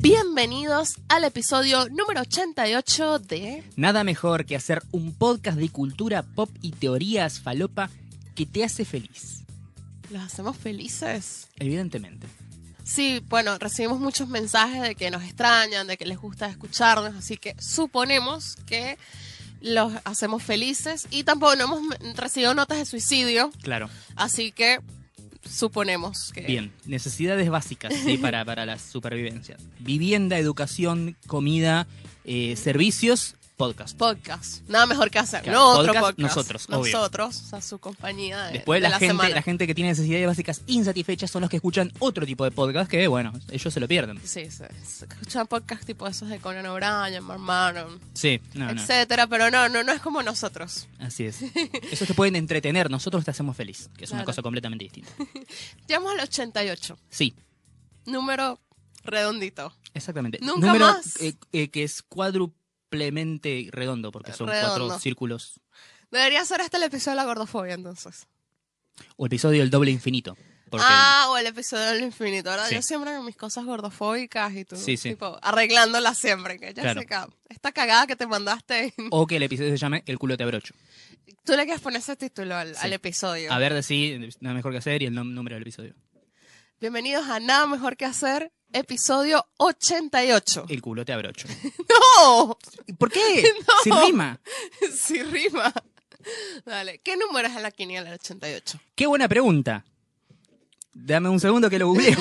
Bienvenidos al episodio número 88 de... Nada mejor que hacer un podcast de cultura pop y teorías falopa que te hace feliz. ¿Los hacemos felices? Evidentemente. Sí, bueno, recibimos muchos mensajes de que nos extrañan, de que les gusta escucharnos, así que suponemos que los hacemos felices y tampoco no hemos recibido notas de suicidio, Claro. así que suponemos que... Bien. Necesidades básicas sí, para, para la supervivencia. Vivienda, educación, comida, eh, servicios, podcast. Podcast. Nada mejor que hacer. Claro, no otro podcast, podcast. nosotros, obvio. Nosotros, o sea, su compañía de, Después de la, la gente, semana. la gente que tiene necesidades básicas insatisfechas son los que escuchan otro tipo de podcast que, bueno, ellos se lo pierden. Sí, sí. Escuchan podcasts tipo esos de Conan O'Brien, Mark Maron, Sí, no, no. etcétera, pero no, no, no es como nosotros. Así es. Esos te pueden entretener, nosotros te hacemos feliz, que es una cosa completamente distinta. Llegamos al 88, Sí, número redondito. exactamente. Nunca Número más. eh, eh, que es cuádruplemente redondo, porque son Redondo. cuatro círculos. Debería ser este el episodio de la gordofobia, entonces. O episodio del doble infinito. Porque Ah, o el episodio del infinito, ¿verdad? Sí. Yo siempre con mis cosas gordofóbicas y todo. Sí, sí. Tipo, arreglándolas siempre. Que ya Claro. sé que esta cagada que te mandaste. O que el episodio se llame El culo te abrocho. Tú le quieres poner ese título al, al episodio. A ver, decí nada mejor que hacer y el número del episodio. Bienvenidos a Nada Mejor que Hacer, episodio 88. El culo te abrocho. ¡No! ¿Y ¿Por qué? Sin rima. Sí rima. Dale, ¿qué número es en la quiniela del 88? Qué buena pregunta. Dame un segundo que lo googleo.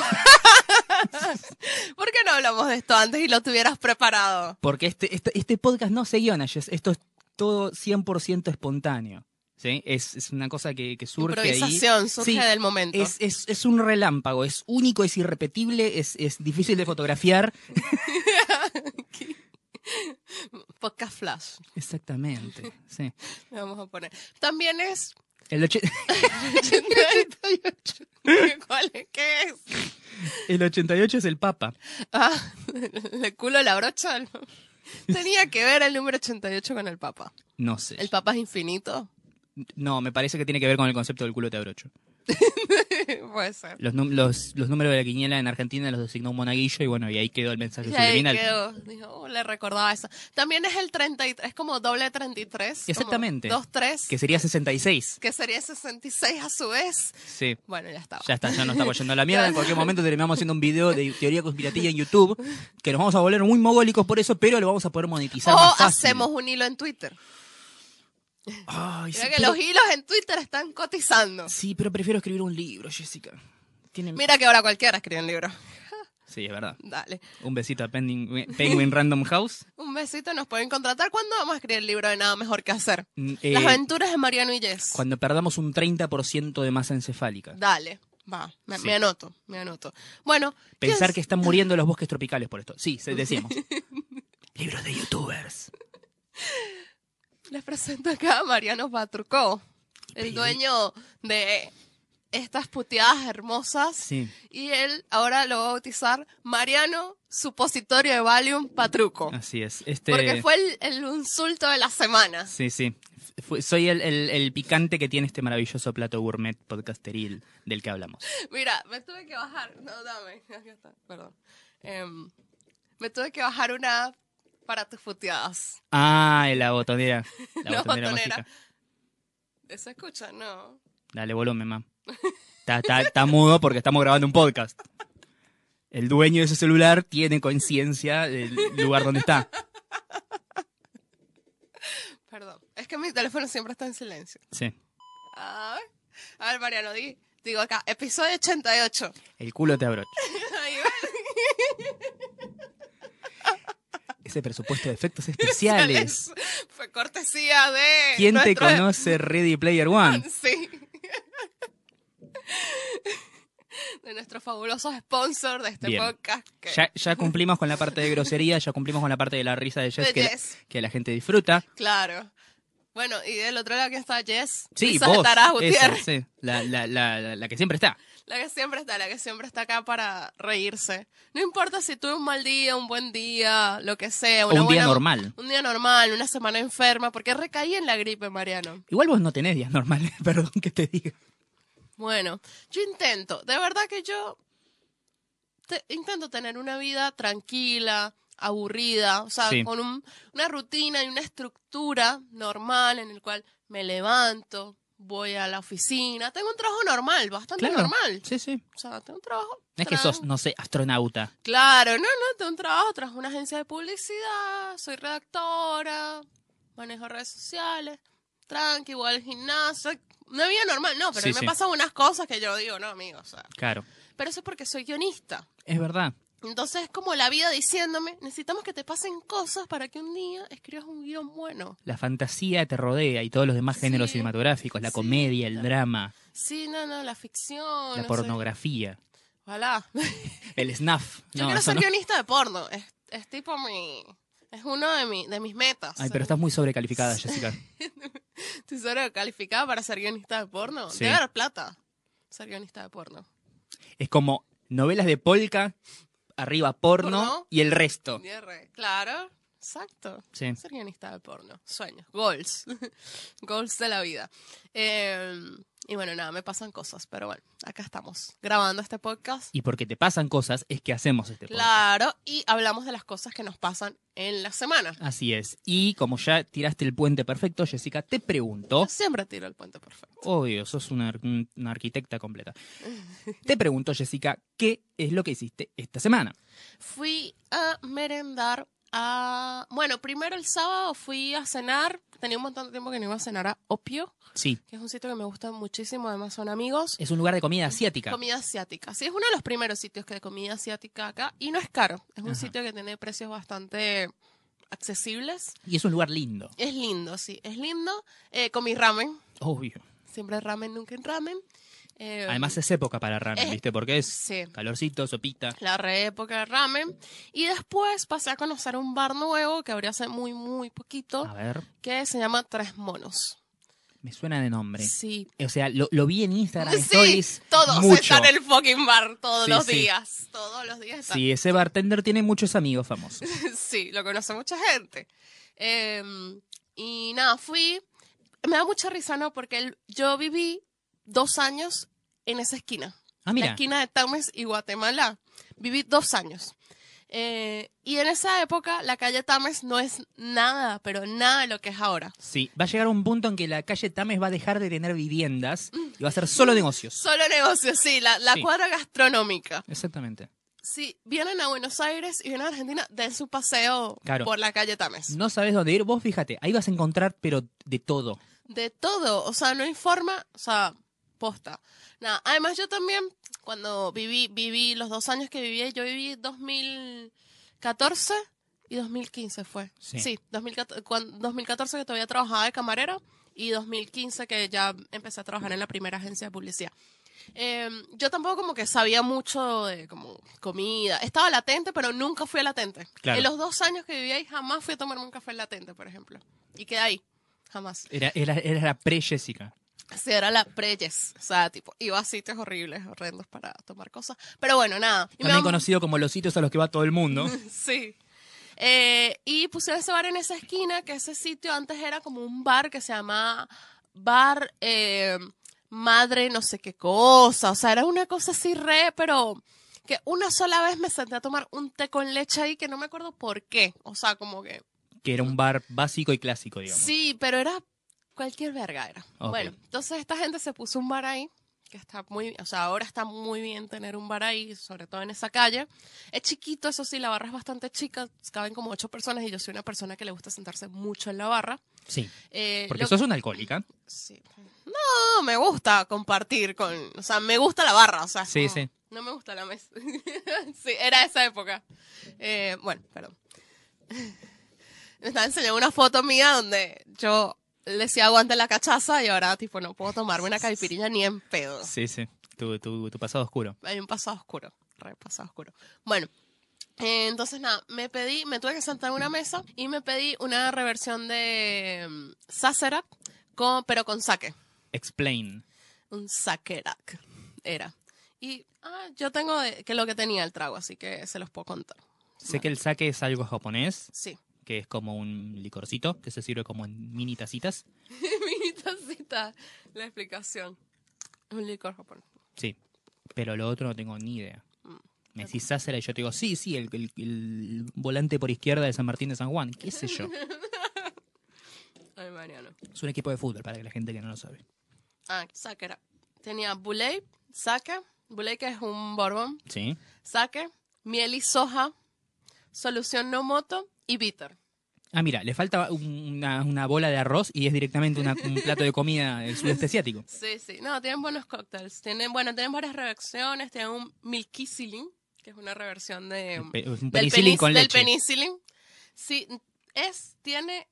¿Por qué no hablamos de esto antes y lo tuvieras preparado? Porque este, este, este podcast no se guiona, Jess. Esto es todo 100% espontáneo. ¿Sí? Es, es una cosa que, que surge ahí. Improvisación, surge Sí, del momento. Es, es, es un relámpago, es único, es irrepetible, es, es difícil de fotografiar. Podcast Flash, Exactamente. Sí. le vamos a poner. También es... El, oche- 88. ¿Cuál es? ¿Qué es? el 88 es el Papa. Ah, el culo la brocha. Tenía que ver el número 88 con el Papa. No sé. ¿El Papa es infinito? No, me parece que tiene que ver con el concepto del culo te abrocho. Puede ser. Los, num- los, los números de la quiniela en Argentina los designó un monaguillo y bueno, y ahí quedó el mensaje Y ahí subliminal. quedó. Dijo, oh, le recordaba eso. También es el 33, es como doble 33. como Exactamente. Dos, tres. Que sería 66. que sería 66 a su vez. Sí. Bueno, ya estaba. Ya está, ya nos estamos yendo a la mierda. En cualquier momento terminamos haciendo un video de teoría conspirativa en YouTube, que nos vamos a volver muy mogólicos por eso, pero lo vamos a poder monetizar o más fácil. hacemos un hilo en Twitter. Ay, sí, Mira que pero, los hilos en Twitter están cotizando. sí, pero prefiero escribir un libro, Jessica. Tiene... Mira que ahora cualquiera escribe un libro. Sí, es verdad. Dale. Un besito a Penguin, Penguin Random House. Un besito, nos pueden contratar. ¿Cuándo vamos a escribir el libro de Nada Mejor que Hacer? Mm, eh, Las aventuras de Mariano y Jess. cuando perdamos un 30% de masa encefálica. Dale. Va, me, Sí. me anoto, me anoto. Bueno, Pensar ¿quién- que están muriendo los bosques tropicales por esto. Sí, decíamos. Libros de youtubers. Les presento acá a Mariano Patrucó, el dueño de estas puteadas hermosas. Sí. Y él ahora lo va a bautizar Mariano Supositorio de Valium Patruco. Así es. Este... Porque fue el, el insulto de la semana. Sí, sí. Soy el, el- el picante que tiene este maravilloso plato gourmet podcasteril del que hablamos. Mira, me tuve que bajar. No, dame. Aquí está, perdón. Em, me tuve que bajar una app para tus puteadas. Ah, la botonera. La, La botonera, botonera. ¿Se escucha? No. Dale volumen, mam. Está, está- está mudo porque estamos grabando un podcast. El dueño de ese celular tiene conciencia del lugar donde está. Perdón. Es que mi teléfono siempre está en silencio. Sí. A ver, a ver Mariano, di, digo acá, episodio 88. El culo te abrocha. Ese presupuesto de efectos especiales. Fue cortesía de. ¿Quién te conoce Ready Player One? Sí. De nuestro fabuloso sponsor de este Bien. podcast. que- Ya, ya cumplimos con la parte de grosería, ya cumplimos con la parte de la risa de Jess De que, la- que la gente disfruta. Claro. Bueno, y del otro lado, ¿quién está? Jess. Sí, vos. Esa, sí, la, la, la, la- la que siempre está. La que siempre está, la que siempre está acá para reírse. No importa si tuve un mal día, un buen día, lo que sea. O Una un día normal. Un día normal, una semana enferma, porque recaí en la gripe, Mariano. Igual vos no tenés días normales, perdón que te diga. Bueno, yo intento. De verdad que yo te- intento tener una vida tranquila, aburrida, o sea, Sí. con un- una rutina y una estructura normal en el cual me levanto, voy a la oficina, tengo un trabajo normal, bastante Claro. normal. Sí, sí. O sea, tengo un trabajo. No es que sos, no sé, astronauta. Claro, no, no, tengo un trabajo tras una agencia de publicidad, soy redactora, manejo redes sociales, tranqui, voy al gimnasio, una vida normal, no, pero Sí, me sí. pasan unas cosas que yo digo, no, amigo, o sea, Claro. pero eso es porque soy guionista. Es verdad. Entonces es como la vida diciéndome, necesitamos que te pasen cosas para que un día escribas un guion bueno. La fantasía te rodea y todos los demás géneros Sí. cinematográficos, la Sí. comedia, el drama, Sí, no, no, la ficción. la no pornografía, Ojalá. el snuff. Yo No, quiero ser no. guionista de porno. Es, es tipo mi... Es uno de, mi, de mis metas. Ay, pero estás muy sobrecalificada, Jessica. Estoy sobrecalificada para ser guionista de porno. Debe haber plata ser guionista de porno. Es como novelas de polka, arriba porno, Porno. y el resto. Claro, exacto. Sí. Ser guionista de porno. Sueños. Goals. Goals de la vida. Eh, y bueno, nada, me pasan cosas. Pero bueno, acá estamos grabando este podcast. Y porque te pasan cosas es que hacemos este podcast. Claro, y hablamos de las cosas que nos pasan en la semana. Así es. Y como ya tiraste el puente perfecto, Jessica, te pregunto. Yo siempre tiro el puente perfecto. Obvio, sos una arquitecta completa. Te pregunto, Jessica, ¿qué es lo que hiciste esta semana? Fui a merendar a... Bueno, primero el sábado fui a cenar. Tenía un montón de tiempo que no iba a cenar a Opio, Sí, que es un sitio que me gusta muchísimo. Además son amigos. es un lugar de comida asiática. Comida asiática. Sí, es uno de los primeros sitios que de comida asiática acá. Y no es caro. Es un Ajá. sitio que tiene precios bastante accesibles. Y es un lugar lindo. Es lindo, sí. Es lindo. Eh, comí ramen. Obvio. Siempre ramen, nunca en ramen. Eh, Además es época para ramen, eh, ¿viste? Porque es sí. calorcito, sopita. la re época de ramen. Y después pasé a conocer un bar nuevo que abrió hace muy, muy poquito, A ver, que se llama Tres Monos. me suena de nombre. Sí. O sea, lo, lo vi en Instagram Sí, Stories todos mucho. están en el fucking bar todos Sí, los sí. días. Todos los días están. Sí, ese bartender tiene muchos amigos famosos. sí, lo conoce mucha gente. Eh, y nada, fui. Me da mucha risa, ¿no? Porque yo viví dos años en esa esquina. Ah, La mira. esquina de Tames y Guatemala. Viví dos años. Eh, y en esa época la calle Tames no es nada, pero nada de lo que es ahora. Sí, va a llegar un punto en que la calle Tames va a dejar de tener viviendas y va a ser solo negocios. Solo negocios, sí, la, la Sí. cuadra gastronómica. Exactamente. Si vienen a Buenos Aires y vienen a Argentina, den su paseo Claro. por la calle Tames. No sabes dónde ir, vos fíjate, ahí vas a encontrar, pero de todo. De todo, o sea, no hay forma, o sea, posta. Nada, además yo también, cuando viví, viví los dos años que viví, yo viví 2014 y 2015 fue. Sí. Sí, 2014, cuan- 2014 que todavía trabajaba de camarera y 2015 que ya empecé a trabajar en la primera agencia de publicidad. Eh, yo tampoco como que sabía mucho de como comida. Estaba latente, pero nunca fui a latente. Claro. En los dos años que viví ahí jamás fui a tomarme un café en latente, por ejemplo. Y quedé ahí. Jamás. Era, era, era la pre-Jessica. Sí, era la preyes. O sea, tipo, iba a sitios horribles, horrendos para tomar cosas. Pero bueno, nada. Y También conocido como los sitios a los que va todo el mundo. Sí. Eh, y pusieron ese bar en esa esquina, que ese sitio antes era como un bar que se llamaba Bar eh, Madre no sé qué cosa. O sea, era una cosa así re, pero que una sola vez me senté a tomar un té con leche ahí que no me acuerdo por qué. O sea, como que... que era un bar básico y clásico, digamos. Sí, pero era cualquier verga era. Bueno, entonces esta gente se puso un bar ahí, que está muy, o sea, ahora está muy bien tener un bar ahí, sobre todo en esa calle. Es chiquito, eso sí, la barra es bastante chica, caben como ocho personas y yo soy una persona que le gusta sentarse mucho en la barra. Sí. Eh, Porque lo- sos una alcohólica. sí. No, me gusta compartir con, o sea, me gusta la barra, o sea, es Sí, sí. no me gusta la mesa. sí, era esa época. Eh, bueno, perdón. Me estaba enseñando una foto mía donde yo le decía aguante la cachaza y ahora, tipo, no puedo tomarme una caipiriña ni en pedo. Sí, sí. Tu, tu, tu pasado oscuro. Hay un pasado oscuro, re pasado oscuro. Bueno, eh, entonces nada, me pedí, me tuve que sentar en una mesa y me pedí una reversión de Sazerac, con, pero con sake. Explain. Un Sakerac era. Y ah, yo tengo de- que lo que tenía el trago, así que se los puedo contar. Sé que el sake es algo japonés, Sí. Que es como un licorcito, que se sirve como en mini tacitas. Mi tacita, la explicación. Un licor japonés. Sí. Pero lo otro no tengo ni idea. Me decís Sásera y yo te digo, sí, sí, el, el- el volante por izquierda de San Martín de San Juan. ¿Qué sé yo? Ay, Mariano. Es un equipo de fútbol para que la gente que no lo sabe. Ah, Sakura. Tenía Buley, Sake, Buley que es un borbón, Sí. Sake, miel y soja, solución no moto y bitter. Ah, mira, le falta un- una, una bola de arroz y es directamente una- un plato de comida del sudeste asiático. Sí, sí. No, tienen buenos cócteles. Tienen, bueno, tienen varias reversiones. Tienen un milkicilin, que es una reversión de... Pe- Un del penicilin penis- con del penicilin. Sí, es, tiene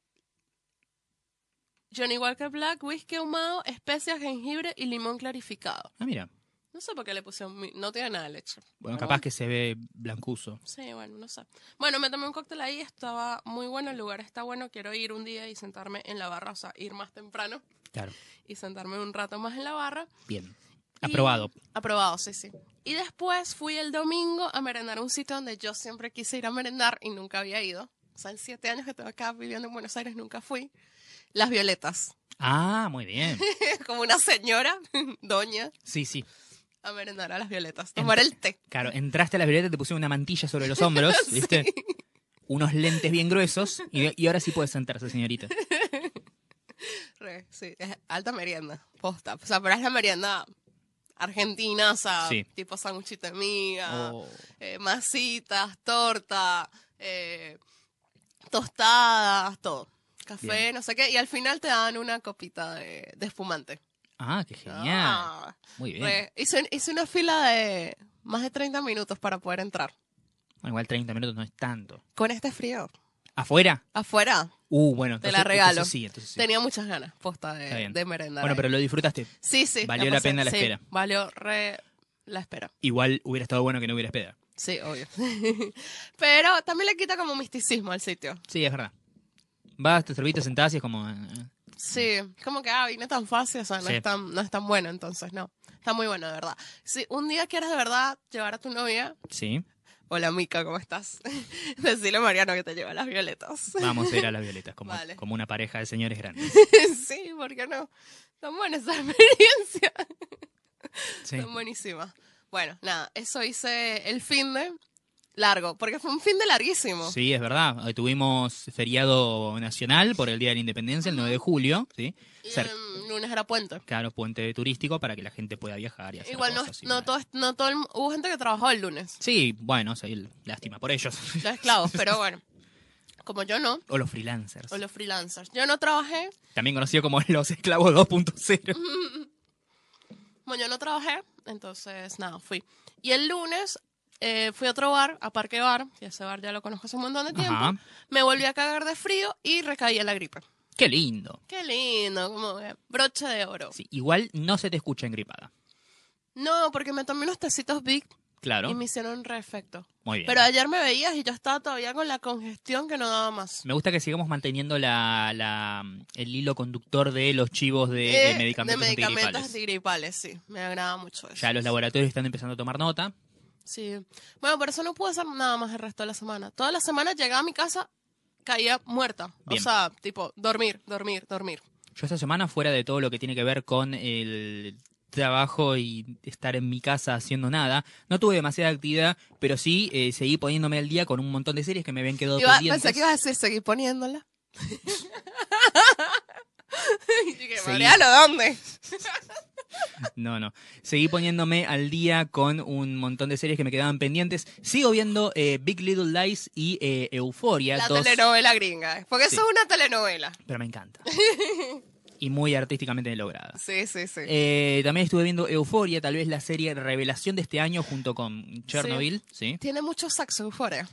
Johnny Walker Black, whisky ahumado, especias, jengibre y limón clarificado. Ah, mira. No sé por qué le pusieron, mi- no tiene nada de leche. Bueno, Pero capaz que se ve blancuzo. Sí, bueno, no sé. Bueno, me tomé un cóctel ahí, estaba muy bueno, el lugar está bueno, quiero ir un día y sentarme en la barra, o sea, ir más temprano Claro. y sentarme un rato más en la barra. Bien. Y- Aprobado. Aprobado, sí, sí. Y después fui el domingo a merendar a un sitio donde yo siempre quise ir a merendar y nunca había ido. O sea, en siete años que estoy acá viviendo en Buenos Aires nunca fui. Las Violetas. Ah, muy bien. Como una señora, doña, Sí, sí. A merendar a las Violetas. Tomar el té. Claro, entraste a la violeta, te pusieron una mantilla sobre los hombros, ¿viste? Unos lentes bien gruesos y, y ahora sí puedes sentarse, señorita. Re, sí, es alta merienda, posta. O sea, pero es la merienda argentina, o sea, Sí. tipo sanguchito de miga, Oh. eh, masitas, torta, eh, tostadas, todo. Café, Bien. no sé qué. Y al final te dan una copita de, de espumante. Ah, qué genial. Ah, Muy bien. re. hice, hice una fila de más de 30 minutos para poder entrar. Bueno, igual 30 minutos no es tanto. Con este frío. ¿Afuera? Afuera Uh, bueno. Te entonces- la regalo. entonces sí, entonces sí. tenía muchas ganas, posta, de, de merendar. Bueno, ahí. pero lo disfrutaste. Sí, sí. valió la pasé, pena la sí, espera. Valió re la espera. Igual hubiera estado bueno que no hubiera espera. Sí, obvio. Pero también le quita como misticismo al sitio. Sí, es verdad. Vas, te serviste, sentás y es como... Sí, como que, ah, vine tan fácil, o sea, no, Sí. es tan, no es tan bueno, entonces, no. Está muy bueno, de verdad. Si un día quieres de verdad llevar a tu novia, Sí, hola Mica, ¿cómo estás? Decirle a Mariano que te lleva las violetas. vamos a ir a las violetas, como, Vale. como una pareja de señores grandes. sí, ¿por qué no? Están buenas esas experiencias. Sí. Están buenísimas. Bueno, nada, eso hice el fin de largo, porque fue un fin de larguísimo. Sí, es verdad. Hoy tuvimos feriado nacional por el Día de la Independencia, el 9 de julio, ¿sí? Y Cer- el lunes era puente. claro, puente turístico para que la gente pueda viajar y hacer Igual no, cosas no, demás. todo, no todo el- hubo gente que trabajó el lunes, Sí, bueno, sí, lástima por ellos. los esclavos, pero bueno, como yo no, o los freelancers. o los freelancers. Yo no trabajé, También conocido como los esclavos 2.0. bueno, yo no trabajé, entonces nada, fui. Y el lunes eh, fui a otro bar, a Parque Bar, y ese bar ya lo conozco hace un montón de tiempo. Ajá. Me volví a cagar de frío y recaí en la gripe. Qué lindo. Qué lindo, como broche de oro. Sí, igual no se te escucha engripada. No, porque me tomé unos tecitos Big Claro. y me hicieron re efecto. Muy bien. Pero ayer me veías y yo estaba todavía con la congestión que no daba más. Me gusta que sigamos manteniendo la, la- el hilo conductor de los chivos de, de Eh, medicamentos, de medicamentos antigripales. antigripales, sí. Me agrada mucho eso. Ya los laboratorios están empezando a tomar nota. Sí. Bueno, por eso no pude hacer nada más el resto de la semana. Toda la semana llegaba a mi casa, caía muerta. Bien. O sea, tipo, dormir, dormir, dormir. Yo esta semana, fuera de todo lo que tiene que ver con el trabajo y estar en mi casa haciendo nada, no tuve demasiada actividad, pero sí eh, seguí poniéndome al día con un montón de series que me habían quedado Iba, pendientes. pensé que ibas a decir, seguí poniéndola. y dije, ¿dónde? No, no. Seguí poniéndome al día con un montón de series que me quedaban pendientes. Sigo viendo eh, Big Little Lies y eh, Euphoria. La dos- telenovela gringa. Porque Sí. eso es una telenovela. Pero me encanta. y muy artísticamente lograda. Sí, sí, sí. Eh, también estuve viendo Euphoria, tal vez la serie revelación de este año junto con Chernobyl. Sí. Tiene mucho sexo, Euphoria.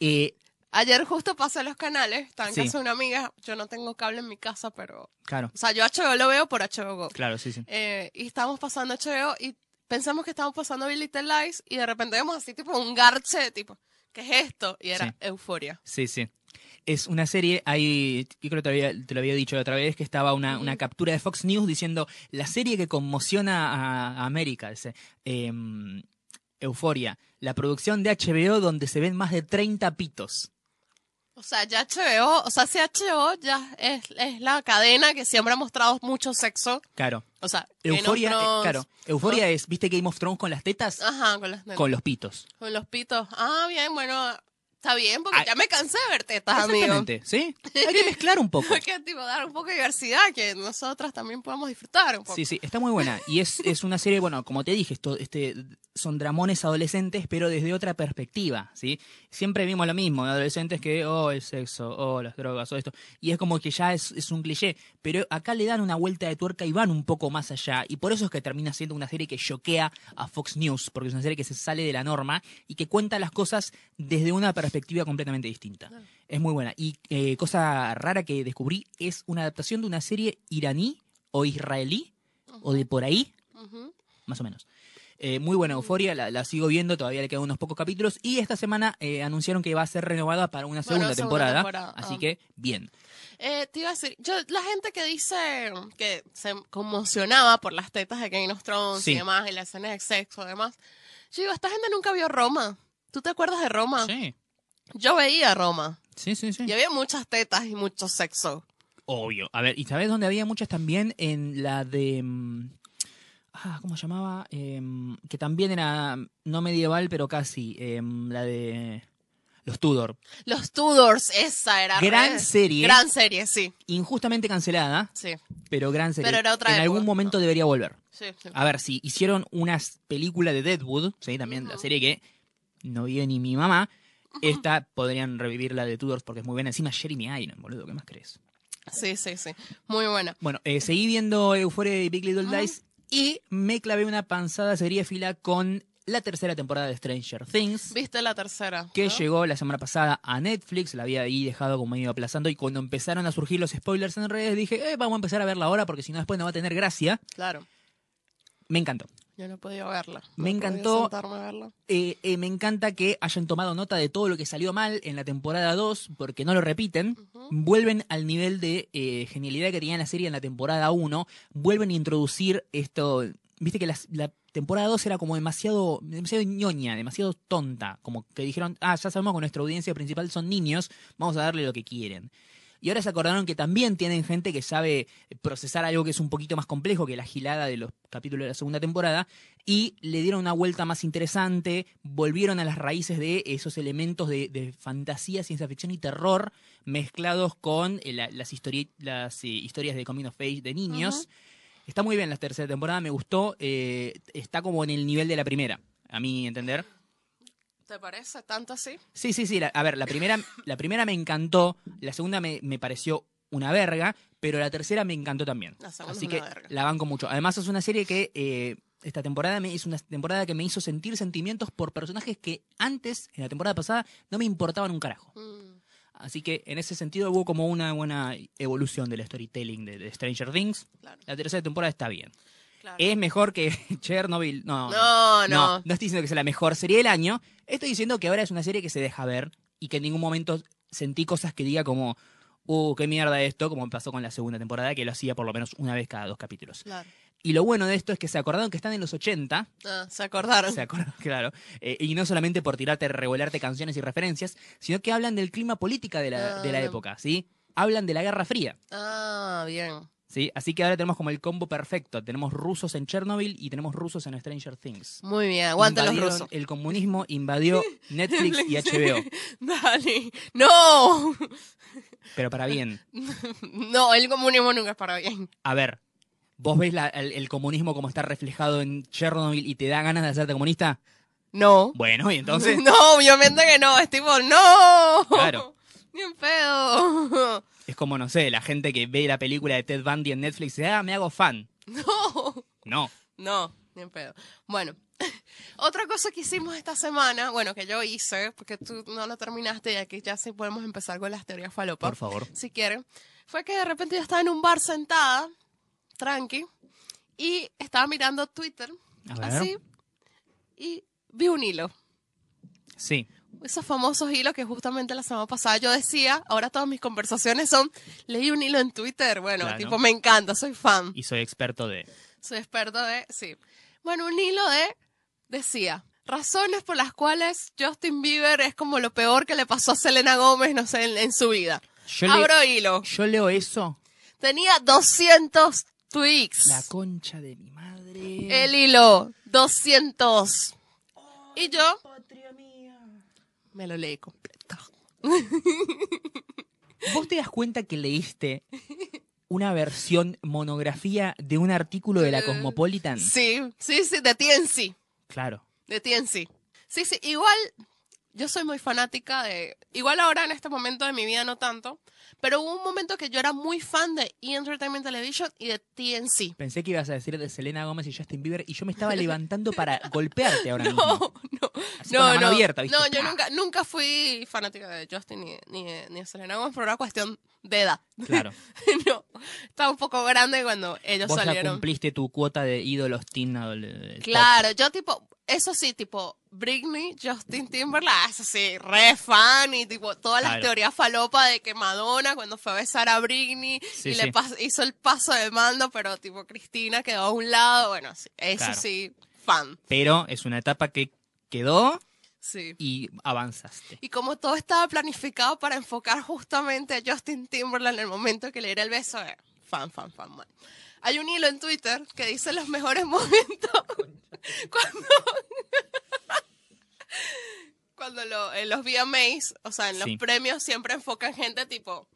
Eh, Ayer justo pasé los canales, estaba en Sí. casa de una amiga, yo no tengo cable en mi casa, pero... claro, O sea, yo HBO lo veo por HBO Go. claro, sí, sí. Eh, y estábamos pasando HBO y pensamos que estábamos pasando Billy Little Lies y de repente vemos así tipo un garche, tipo, ¿qué es esto? Y era Sí. Euforia. Sí, sí. Es una serie, hay, yo creo que te, había- te lo había dicho la otra vez, que estaba una, una captura de Fox News diciendo la serie que conmociona a, a América, dice, em, Euforia, la producción de HBO donde se ven más de 30 pitos. O sea, ya HBO, o sea, si HBO ya es, es la cadena que siempre ha mostrado mucho sexo. Claro. O sea, Euforia, eh, claro. Euforia es, ¿viste Game of Thrones con las tetas? Ajá, con las nenas. Con los pitos. Con los pitos. Ah, bien, bueno, está bien, porque Ah, ya me cansé de ver tetas, amigo. Exactamente, ¿sí? Hay que mezclar un poco. Hay que tipo, dar un poco de diversidad, que nosotras también podamos disfrutar un poco. Sí, sí, está muy buena. Y es, es una serie, bueno, como te dije, esto, este, son dramones adolescentes, pero desde otra perspectiva, ¿sí? Siempre vimos lo mismo, adolescentes que, oh, el sexo, oh, las drogas, oh, esto. Y es como que ya es, es un cliché, pero acá le dan una vuelta de tuerca y van un poco más allá. Y por eso es que termina siendo una serie que choquea a Fox News, porque es una serie que se sale de la norma y que cuenta las cosas desde una perspectiva completamente distinta. Es muy buena. Y eh, cosa rara que descubrí es una adaptación de una serie iraní o israelí o de por ahí, más o menos. Eh, muy buena euforia, la, la sigo viendo, todavía le quedan unos pocos capítulos y esta semana eh, anunciaron que va a ser renovada para una segunda, segunda temporada, temporada, así ah. que bien. Eh, te iba a decir, yo, la gente que dice que se conmocionaba por las tetas de Game of Thrones Sí. y demás, y la escena de sexo y demás, yo digo, esta gente nunca vio Roma. ¿Tú te acuerdas de Roma? Sí, Yo veía Roma sí, sí, sí. y había muchas tetas y mucho sexo. Obvio. A ver, ¿y sabes dónde había muchas también? En la de... mm, Ah, ¿cómo se llamaba? Em, que también era no medieval, pero casi. em, la de... Los Tudor. Los Tudors, esa era. Gran re- serie. Gran serie, sí. Injustamente cancelada, Sí, pero gran serie. Pero era otra en época. algún momento debería volver. sí, sí. A ver, si hicieron una película de Deadwood, ¿sí? también la serie que no vio ni mi mamá, esta podrían revivir la de Tudors porque es muy buena. Encima Jeremy Irons, boludo, ¿qué más crees? Sí, sí, sí. Muy buena. Bueno, eh, seguí viendo Euphoria y Big Little Ujú. Lies y me clavé una panzada fila con la tercera temporada de Stranger Things. ¿Viste la tercera? Que ¿no? llegó la semana pasada a Netflix, la había ahí dejado como medio aplazando y cuando empezaron a surgir los spoilers en redes dije, eh, vamos a empezar a verla ahora porque si no después no va a tener gracia. Claro. Me encantó. Yo no he podido verla. No Me encantó. sentarme a verla. Eh, eh, me encanta que hayan tomado nota de todo lo que salió mal en la temporada 2, porque no lo repiten. Vuelven al nivel de eh, genialidad que tenía la serie en la temporada 1. Vuelven a introducir esto. Viste que la, la temporada 2 era como demasiado, demasiado ñoña, demasiado tonta. Como que dijeron, ah, ya sabemos que nuestra audiencia principal son niños, vamos a darle lo que quieren. Y ahora se acordaron que también tienen gente que sabe procesar algo que es un poquito más complejo que la gilada de los capítulos de la segunda temporada y le dieron una vuelta más interesante, volvieron a las raíces de esos elementos de, de fantasía, ciencia ficción y terror mezclados con eh, la- las, histori- las eh, historias de Coming of Age de niños. Está muy bien la tercera temporada, me gustó, eh, está como en el nivel de la primera, a mi entender. ¿Te parece tanto así? Sí, sí, sí. la- a ver, la primera, la primera me encantó, la segunda me, me pareció una verga, pero la tercera me encantó también. La Así es que una verga. la banco mucho. Además es una serie que eh, esta temporada me, es una temporada que me hizo sentir sentimientos por personajes que antes, en la temporada pasada, no me importaban un carajo. Mm, Así que en ese sentido hubo como una buena evolución del storytelling de, de Stranger Things. claro, La tercera temporada está bien. claro. ¿Es mejor que Chernobyl? No, No, no. no, no estoy diciendo que sea la mejor serie del año. Estoy diciendo que ahora es una serie que se deja ver y que en ningún momento sentí cosas que diga como, uh, qué mierda esto, como pasó con la segunda temporada, que lo hacía por lo menos una vez cada dos capítulos. Claro. Y lo bueno de esto es que se acordaron que están en los 80, Ah, se acordaron. se acordaron, claro, eh, y no solamente por tirarte, revolarte canciones y referencias, sino que hablan del clima política de la, de la época, ¿sí? Hablan de la Guerra Fría. Ah, bien. ¿Sí? Así que ahora tenemos como el combo perfecto. Tenemos rusos en Chernobyl y tenemos rusos en Stranger Things. Muy bien. Aguante los rusos. El comunismo invadió Netflix y HBO, Dale. No. pero para bien. No, el comunismo nunca es para bien. A ver, ¿vos ves la- el, el comunismo como está reflejado en Chernobyl y te da ganas de hacerte comunista? No. Bueno, y entonces, No, obviamente que no. Es tipo, no. Claro. Ni en pedo. Es como, no sé, la gente que ve la película de Ted Bundy en Netflix y dice, ah, me hago fan. No. No, No, ni en pedo. Bueno, otra cosa que hicimos esta semana, bueno, que yo hice, porque tú no lo terminaste y aquí ya sí podemos empezar con las teorías falopa, por favor. si quieren, fue que de repente yo estaba en un bar sentada, tranqui, y estaba mirando Twitter, así, y vi un hilo. Sí, Esos famosos hilos que justamente la semana pasada yo decía, ahora todas mis conversaciones son, leí un hilo en Twitter, bueno, Claro. tipo, me encanta, soy fan. y soy experto de... Soy experto de, sí. Bueno, un hilo de, decía, razones por las cuales Justin Bieber es como lo peor que le pasó a Selena Gómez, no sé, en, en su vida. Yo, le- Abro hilo. yo leo eso. Tenía 200 tweets. La concha de mi madre. El hilo, 200. Y yo. Me lo leí completo. ¿Vos te das cuenta que leíste una versión monografía de un artículo de la Eh, Cosmopolitan? Sí, sí, sí, de TNC. Claro. De TNC. Sí, sí, igual yo soy muy fanática de... Igual ahora en este momento de mi vida no tanto, pero hubo un momento que yo era muy fan de E! Entertainment Television y de TNC. Pensé que ibas a decir de Selena Gómez y Justin Bieber y yo me estaba levantando para golpearte ahora No, mismo. no, Así con la no, mano no. abierta, ¿viste? No, yo nunca, nunca fui fanática de Justin ni, ni, de- ni de Selena Gomez por una cuestión de edad. Claro. no, estaba un poco grande cuando ellos Vos ya salieron. cumpliste tu cuota de ídolos teen. Claro, yo tipo, eso sí, tipo, Britney, Justin Timberlake, eso sí, re fan y tipo, todas las Claro. teorías falopa de que Madonna cuando fue a besar a Britney Sí, y sí. le hizo el paso de mando, pero tipo, Cristina quedó a un lado, bueno, sí, eso Claro. sí, fan, Pero es una etapa que quedó sí. y avanzaste. Y como todo estaba planificado para enfocar justamente a Justin Timberlake en el momento que le diera el beso, eh, fan, fan, fan, man. Hay un hilo en Twitter que dice los mejores momentos cuando, cuando lo- en los VMAs, o sea, en los Sí. premios siempre enfocan gente tipo,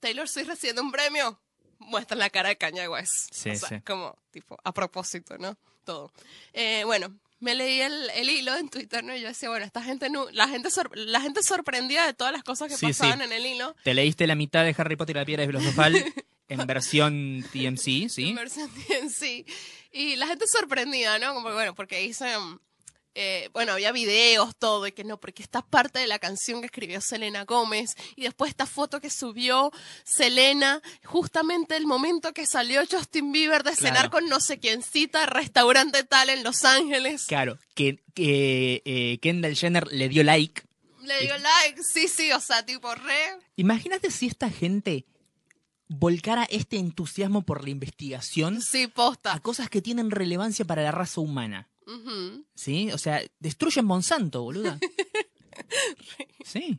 Taylor Swift recibe un premio, muestran la cara de Kanye West. Sí, o sea, sí. como tipo a propósito, ¿no? Todo. Eh, bueno, me leí el, el hilo en Twitter, ¿no? Y yo decía, bueno, esta gente no, la gente sor- la gente sorprendía de todas las cosas que Sí, pasaban sí. en el hilo. Te leíste la mitad de Harry Potter y la piedra filosofal en versión TMC, ¿sí? en versión sí. Y la gente sorprendida, ¿no? Como, bueno, porque hice, mm, eh, bueno, había videos, todo, y que no, porque esta parte de la canción que escribió Selena Gómez, y después esta foto que subió Selena, justamente el momento que salió Justin Bieber de cenar Claro. con no sé quién cita, restaurante tal en Los Ángeles. Claro, que, que eh, Kendall Jenner le dio like. Le dio like, sí, sí, o sea, tipo re. Imagínate si esta gente volcara este entusiasmo por la investigación Sí, a cosas que tienen relevancia para la raza humana. ¿Sí? O sea, destruyen Monsanto, boluda. Sí.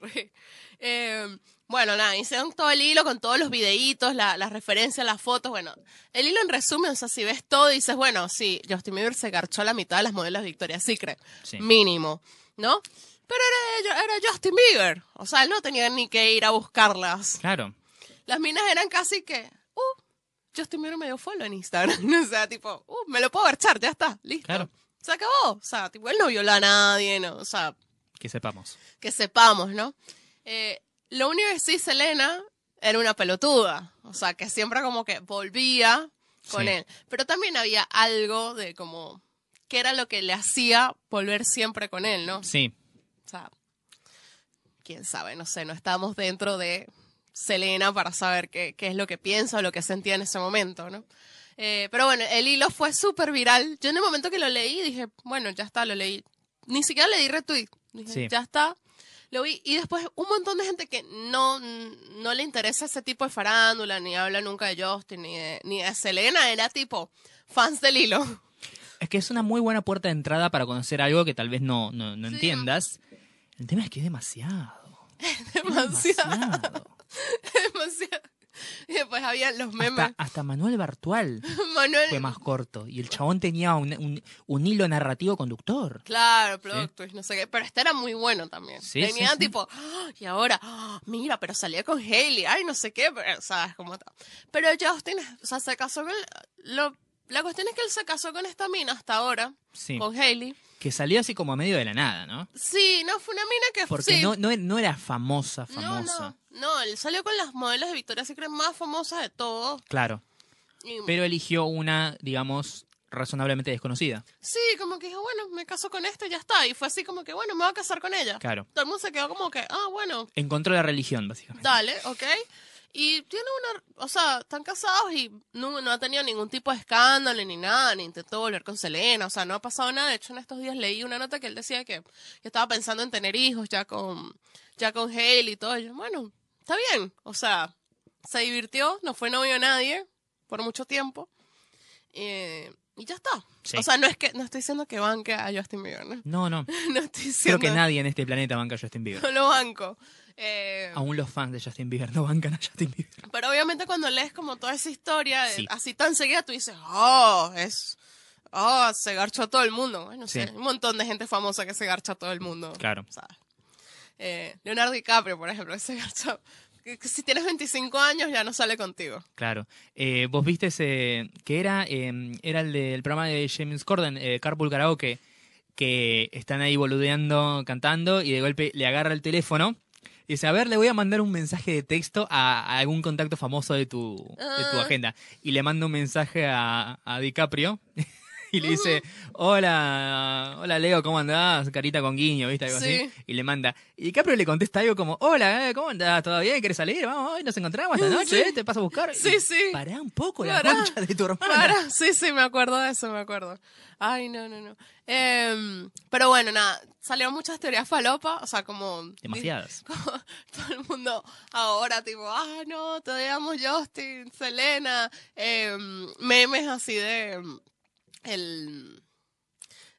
Re. Eh, bueno, nada, hicieron todo el hilo con todos los videitos, la- las referencias, las fotos. Bueno, el hilo en resumen, o sea, si ves todo, dices, bueno, sí, Justin Bieber se garchó a la mitad de las modelos de Victoria's Secret. Sí. Mínimo, ¿no? Pero era, era Justin Bieber. O sea, él no tenía ni que ir a buscarlas. Claro. Las minas eran casi que, Justin Bieber me dio follow en Instagram. o sea, tipo, uh, me lo puedo garchar, ya está, listo. Claro. Se acabó. O sea, tipo, él no violó a nadie, ¿no? O sea, Que sepamos. que sepamos, ¿no? Eh, lo único que sí, Selena era una pelotuda. O sea, que siempre como que volvía con Sí. él. Pero también había algo de como, que era lo que le hacía volver siempre con él, ¿no? Sí. O sea, quién sabe, no sé, no estamos dentro de Selena para saber qué, qué es lo que piensa o lo que sentía en ese momento, ¿no? Eh, pero bueno, el hilo fue súper viral. Yo en el momento que lo leí dije, bueno, ya está, lo leí. Ni siquiera le di retweet. Dije, Sí. ya está. Lo vi. Y después un montón de gente que no, no le interesa ese tipo de farándula, ni habla nunca de Justin, ni de, ni de Selena, era tipo fans del hilo. Es que es una muy buena puerta de entrada para conocer algo que tal vez no, no, no Sí. entiendas. El tema es que es demasiado. Demasiado. demasiado. Y después había los memes. Hasta, hasta Manuel Bartual Manuel. fue más corto. Y el chabón tenía un, un- un hilo narrativo conductor. Claro, plot twist, no sé qué. Pero este era muy bueno también. Sí, Tenía sí, sí. tipo, "Ah, y ahora, ah, mira, pero salía con Hailey, ay, no sé qué, pero, ¿sabes cómo está? Pero Justin, o sea, se casó con. Lo, la cuestión es que él se casó con esta mina hasta ahora, Sí. con Hailey. Que salió así como a medio de la nada, ¿no? Sí, no, fue una mina que Porque sí. no, no, no era famosa, No, famosa. no, no, él salió con las modelos de Victoria's Secret más famosas de todos. Claro. Y- Pero eligió una, digamos, razonablemente desconocida. Sí, como que dijo, bueno, me caso con esta y ya está. Y fue así como que, bueno, me voy a casar con ella. Claro. Todo el mundo se quedó como que, ah, bueno, Encontró la religión, básicamente. dale, ok. Y tiene una, o sea, están casados y no, no ha tenido ningún tipo de escándalo ni nada, ni intentó volver con Selena, o sea, no ha pasado nada. De hecho, en estos días leí una nota que él decía que, que estaba pensando en tener hijos ya con, ya con Hale y todo. Y yo, bueno, está bien, o sea, se divirtió, no fue novio de nadie por mucho tiempo. Eh, Y ya está. Sí. O sea, no es que no estoy diciendo que banque a Justin Bieber, ¿no? No, no. No estoy Creo diciendo que nadie en este planeta banca a Justin Bieber. no lo banco. Eh, Aún los fans de Justin Bieber no bancan a Justin Bieber. pero obviamente cuando lees como toda esa historia, Sí. así tan seguida, tú dices, oh, es... Oh, se garchó a todo el mundo. Bueno, Sí. sé, un montón de gente famosa que se garcha a todo el mundo. Claro. ¿sabes? Eh, Leonardo DiCaprio, por ejemplo, que se garcha... si tienes 25 años ya no sale contigo. Claro. Eh, Vos viste ese. que era eh, era el del programa de James Corden, eh, Carpool Karaoke, que están ahí boludeando, cantando, y de golpe le agarra el teléfono. Dice, a ver, le voy a mandar un mensaje de texto a, a algún contacto famoso de tu, de tu Ah. agenda. Y le manda un mensaje a, a DiCaprio. Y le dice, hola, hola Leo, ¿cómo andás? Carita con guiño, ¿viste? Algo Sí. así. Y le manda. Y DiCaprio le contesta algo como, hola, eh, ¿cómo andás? ¿Todo bien? ¿Quieres salir? Vamos, hoy nos encontramos esta noche, Sí. ¿eh? ¿Te paso a buscar? Sí, Y, sí. Pará un poco la Pará. concha de tu hermana. Ahora, sí, sí, me acuerdo de eso, me acuerdo. Ay, no, no, no. Em, pero bueno, nada, salieron muchas teorías falopa, o sea, como... Demasiadas. como todo el mundo ahora, tipo, ah, no, te odiamos Justin, Selena, em, memes así de... El,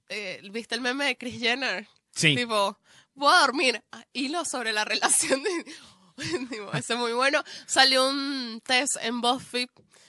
eh, ¿Viste el meme de Chris Jenner? Sí. Tipo, voy a dormir. Ah, Hilo sobre la relación de... Es muy bueno. Salió un test en BuzzFeed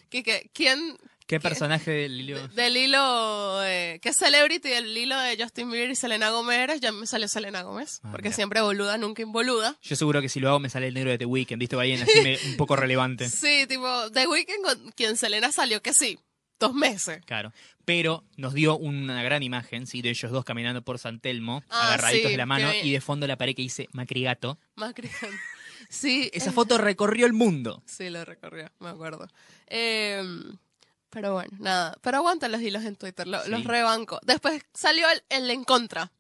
que, que ¿quién ¿Qué personaje del hilo? del hilo, eh, ¿qué celebrity del hilo de Justin Bieber y Selena Gómez? Ya me salió Selena Gómez, Ah, porque mira. siempre boluda, nunca involuda. Yo seguro que si lo hago me sale el negro de The Weeknd, ¿viste? Alguien así me- un poco relevante. Sí, tipo, The Weeknd con quien Selena salió, que sí, dos meses. Claro. Pero nos dio una gran imagen, ¿sí? De ellos dos caminando por San Telmo, Ah, agarraditos sí, de la mano, y de fondo la pared que dice Macrigato. Más cristiano. Sí, Esa foto recorrió el mundo. Sí, lo recorrió, me acuerdo. Eh, pero bueno, nada. Pero aguanta los hilos en Twitter, lo- Sí. los rebanco. Después salió el, el en contra.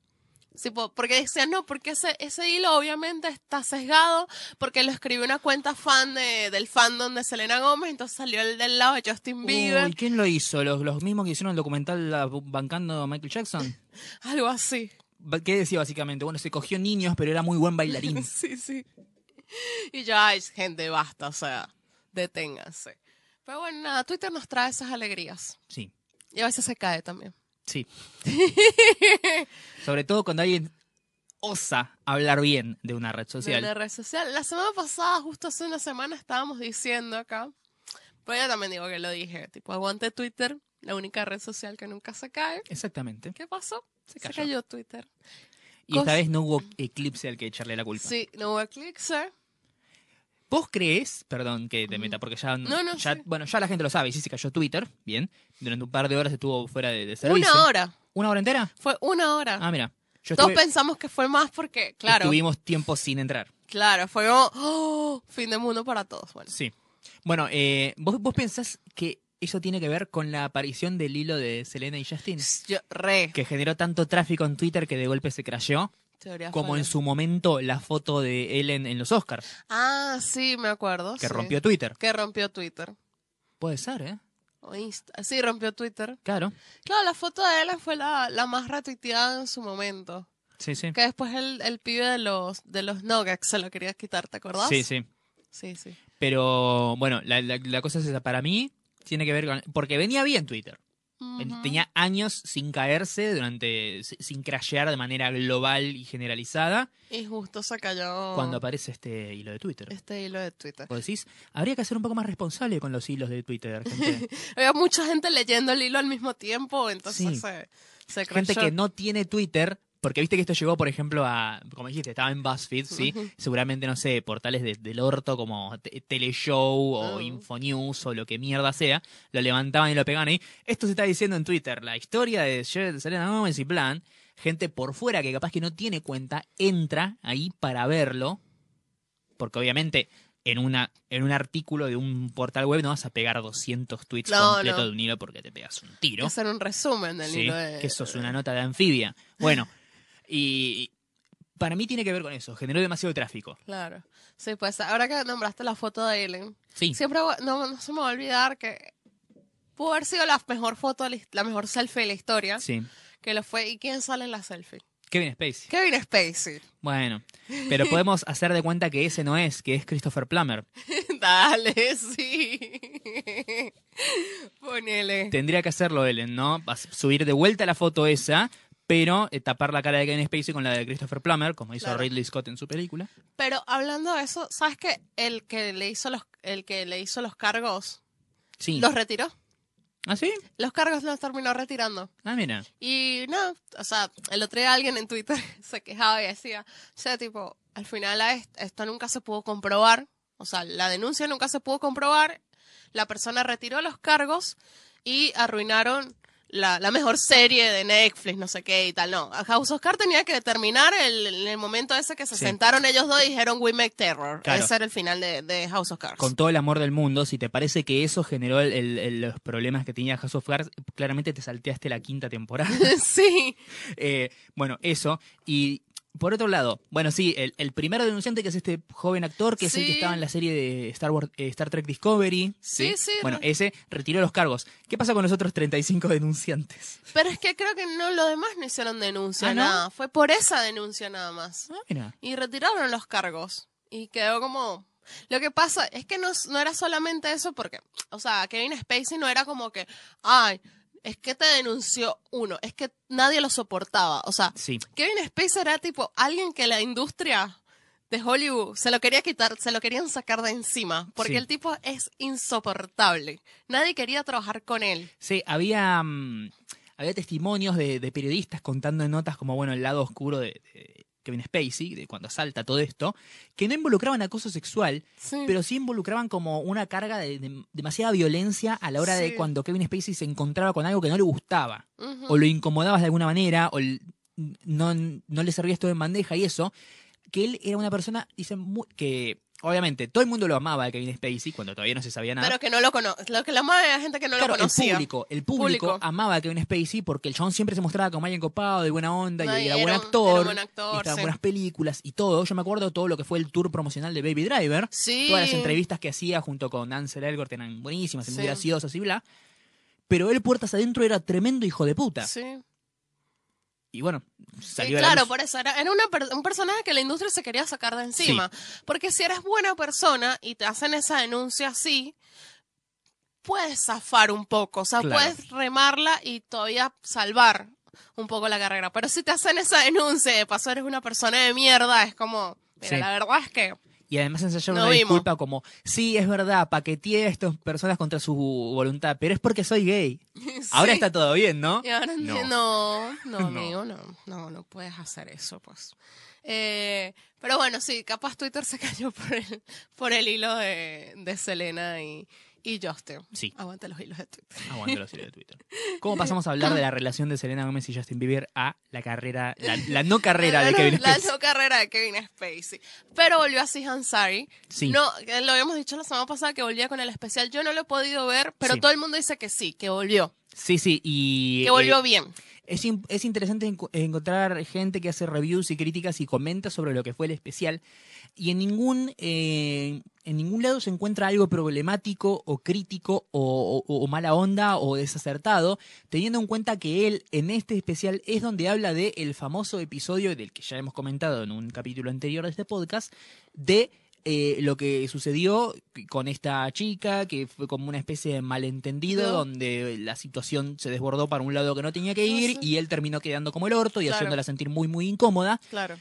Sí, po- porque decían, no, porque ese, ese hilo obviamente está sesgado, porque lo escribió una cuenta fan de, del fandom de Selena Gómez, entonces salió el del lado de Justin Bieber, Uy, ¿quién lo hizo? ¿Los, ¿Los mismos que hicieron el documental bancando a Michael Jackson? algo así. ¿Qué decía básicamente? Bueno, se cogió niños, pero era muy buen bailarín. sí, sí. Y ya, ay, gente, basta, o sea, deténganse. Pero bueno, nada, Twitter nos trae esas alegrías. Sí, Y a veces se cae también. Sí. Sobre todo cuando alguien osa hablar bien de una red de social. una red social. La semana pasada, justo hace una semana, estábamos diciendo acá, pero yo también digo que lo dije, tipo, aguante Twitter, la única red social que nunca se cae. Exactamente. ¿Qué pasó? Se Se cayó. Twitter. Y esta vez no hubo eclipse al que echarle la culpa. Sí, no hubo clics, ¿eh? ¿Vos crees, perdón que te meta, porque ya, No, no, ya- sí. bueno, ya la gente lo sabe, sí se cayó Twitter, bien, durante un par de horas estuvo fuera de, de servicio. Una hora. ¿Una hora entera? Fue una hora. Ah, mira. Yo Todos estuve- pensamos que fue más porque, claro, estuvimos tiempo sin entrar. claro, fue como, oh, fin de mundo para todos. Bueno, Sí. Bueno, eh, ¿vos, ¿vos pensás que eso tiene que ver con la aparición del hilo de Selena y Justin? yo, re. Que generó tanto tráfico en Twitter que de golpe se crasheó, Teoría como en su momento la foto de Ellen en los Oscars, Ah, sí, me acuerdo. que sí. rompió Twitter. Que rompió Twitter. Puede ser, ¿eh? Insta. Sí, rompió Twitter. Claro. Claro, la foto de Ellen fue la, la más retuiteada en su momento. Sí, sí. Que después el, el pibe de los, de los Nuggets se lo quería quitar, ¿te acordás? Sí, sí. Sí, sí. Pero bueno, la, la- la cosa es esa. Para mí, tiene que ver con. Porque venía bien Twitter. Ven- Ujú. Tenía años sin caerse, durante si- sin crashear de manera global y generalizada, Y justo se cayó cuando aparece este hilo de Twitter. este hilo de Twitter. ¿Vos decís? Habría que ser un poco más responsable con los hilos de Twitter, gente. Había mucha gente leyendo el hilo al mismo tiempo, entonces Sí. se, se gente que no tiene Twitter. Porque viste que esto llegó, por ejemplo, a, como dijiste, estaba en BuzzFeed, ¿sí? Seguramente, no sé, portales de- del orto como Te- Teleshow o Oh. Infonews o lo que mierda sea, lo levantaban y lo pegaban ahí. Esto se está diciendo en Twitter, la historia de Selena Gomez y Plan, gente por fuera que capaz que no tiene cuenta, entra ahí para verlo, porque obviamente en, una, en un artículo de un portal web no vas a pegar 200 tweets No, completos no. de un hilo porque te pegas un tiro. hacer un resumen del Sí, hilo de... que eso es una nota de anfibia. Bueno, y para mí tiene que ver con eso, generó demasiado tráfico. Claro. Sí, pues ahora que nombraste la foto de Ellen, Sí, siempre no, no se me va a olvidar que pudo haber sido la mejor foto, la mejor selfie de la historia, sí. que lo fue. ¿Y quién sale en la selfie? Kevin Spacey. Kevin Spacey. Bueno, pero podemos hacer de cuenta que ese no es, que es Christopher Plummer. Dale, sí. Ponele. Tendría que hacerlo Ellen, ¿no? Subir de vuelta la foto esa, pero eh, tapar la cara de Kevin Spacey con la de Christopher Plummer, como hizo Claro. Ridley Scott en su película. Pero hablando de eso, ¿sabes que el que le hizo los el que le hizo los cargos Sí. los retiró? ¿Ah, sí? Los cargos los terminó retirando. Ah, mira. Y no, o sea, el otro día alguien en Twitter se quejaba y decía, o sea, tipo, al final esto nunca se pudo comprobar, o sea, la denuncia nunca se pudo comprobar, la persona retiró los cargos y arruinaron la, la mejor serie de Netflix, no sé qué y tal. No, House of Cards tenía que determinar el, en el momento ese que se Sí. sentaron ellos dos y dijeron We Make Terror. Claro. Ese era el final de, de House of Cards. Con todo el amor del mundo, si te parece que eso generó el- el- el- los problemas que tenía House of Cards, claramente te salteaste la quinta temporada. sí, Eh, bueno, eso. Y por otro lado, bueno, sí, el, el primer denunciante que es este joven actor, que es el que estaba en la serie de Star, Wars, eh, Star Trek Discovery. Sí, sí, Bueno, ese retiró los cargos. ¿Qué pasa con los otros 35 denunciantes? pero es que creo que no, lo demás no hicieron denuncia, ¿Ah, no? nada. Fue por esa denuncia nada más. Ah, mira. y retiraron los cargos. Y quedó como... Lo que pasa es que no, no era solamente eso porque, o sea, Kevin Spacey no era como que, ay, es que te denunció uno, es que nadie lo soportaba. O sea, Sí. Kevin Spacey era tipo alguien que la industria de Hollywood se lo quería quitar, se lo querían sacar de encima, porque Sí. el tipo es insoportable. Nadie quería trabajar con él. Sí, había, mm, había testimonios de, de periodistas contando en notas como, bueno, el lado oscuro de, de Kevin Spacey, de cuando salta todo esto, que no involucraban acoso sexual, Sí. pero sí involucraban como una carga de, de demasiada violencia a la hora de cuando Kevin Spacey se encontraba con algo que no le gustaba, o lo incomodabas de alguna manera, o no, no le servías todo en bandeja y eso, que él era una persona, dicen, muy- que obviamente todo el mundo lo amaba a Kevin Spacey cuando todavía no se sabía nada. Pero que no lo conoce. Lo que la madre era gente que no Claro, lo el conocía. público, el público, Público. amaba a Kevin Spacey porque el chabón siempre se mostraba como alguien copado, de buena onda, y era, era buen actor, era un buen actor, y estaba sí. buenas películas y todo. Yo me acuerdo todo lo que fue el tour promocional de Baby Driver, Sí. todas las entrevistas que hacía junto con Ansel Elgort eran buenísimas muy Sí. graciosas y bla. Pero él puertas adentro era tremendo hijo de puta. Sí. Y bueno, Sí, salió a la claro, luz. por eso era, era una per- un personaje que la industria se quería sacar de encima. Porque si eres buena persona y te hacen esa denuncia así, puedes zafar un poco, o sea, Claro. puedes remarla y todavía salvar un poco la carrera. Pero si te hacen esa denuncia de paso eres una persona de mierda, es como, mira, Sí. la verdad es que Y además ensayaron No una vimos. disculpa como, sí, es verdad, paqueteé a estas personas contra su voluntad, pero es porque soy gay. Ahora Sí. está todo bien, ¿no? Y ahora No. no, no, no, No. amigo, no, no, no puedes hacer eso, pues. Eh, pero bueno, sí, capaz Twitter se cayó por el, por el hilo de, de Selena y, y Justin. Sí. Aguanta los hilos de Twitter. Aguante los hilos de Twitter. ¿Cómo pasamos a hablar de la relación de Selena Gómez y Justin Bieber a la carrera, la, la no carrera de La- Kevin La Spacey? no carrera de Kevin Spacey. Pero volvió a Sihan Sari. Sí. No, eh, lo habíamos dicho la semana pasada que volvía con el especial. Yo no lo he podido ver, pero Sí. todo el mundo dice que sí, que volvió. Sí, sí, y Que volvió eh, bien. es, es interesante enco- encontrar gente que hace reviews y críticas y comenta sobre lo que fue el especial. Y en ningún, eh, en ningún lado se encuentra algo problemático o crítico o, o- o mala onda o desacertado, teniendo en cuenta que él en este especial es donde habla de el famoso episodio del que ya hemos comentado en un capítulo anterior de este podcast, de eh, lo que sucedió con esta chica, que fue como una especie de malentendido, No. donde la situación se desbordó para un lado que no tenía que No ir sé. y él terminó quedando como el orto y Claro. haciéndola sentir muy, muy incómoda. Claro.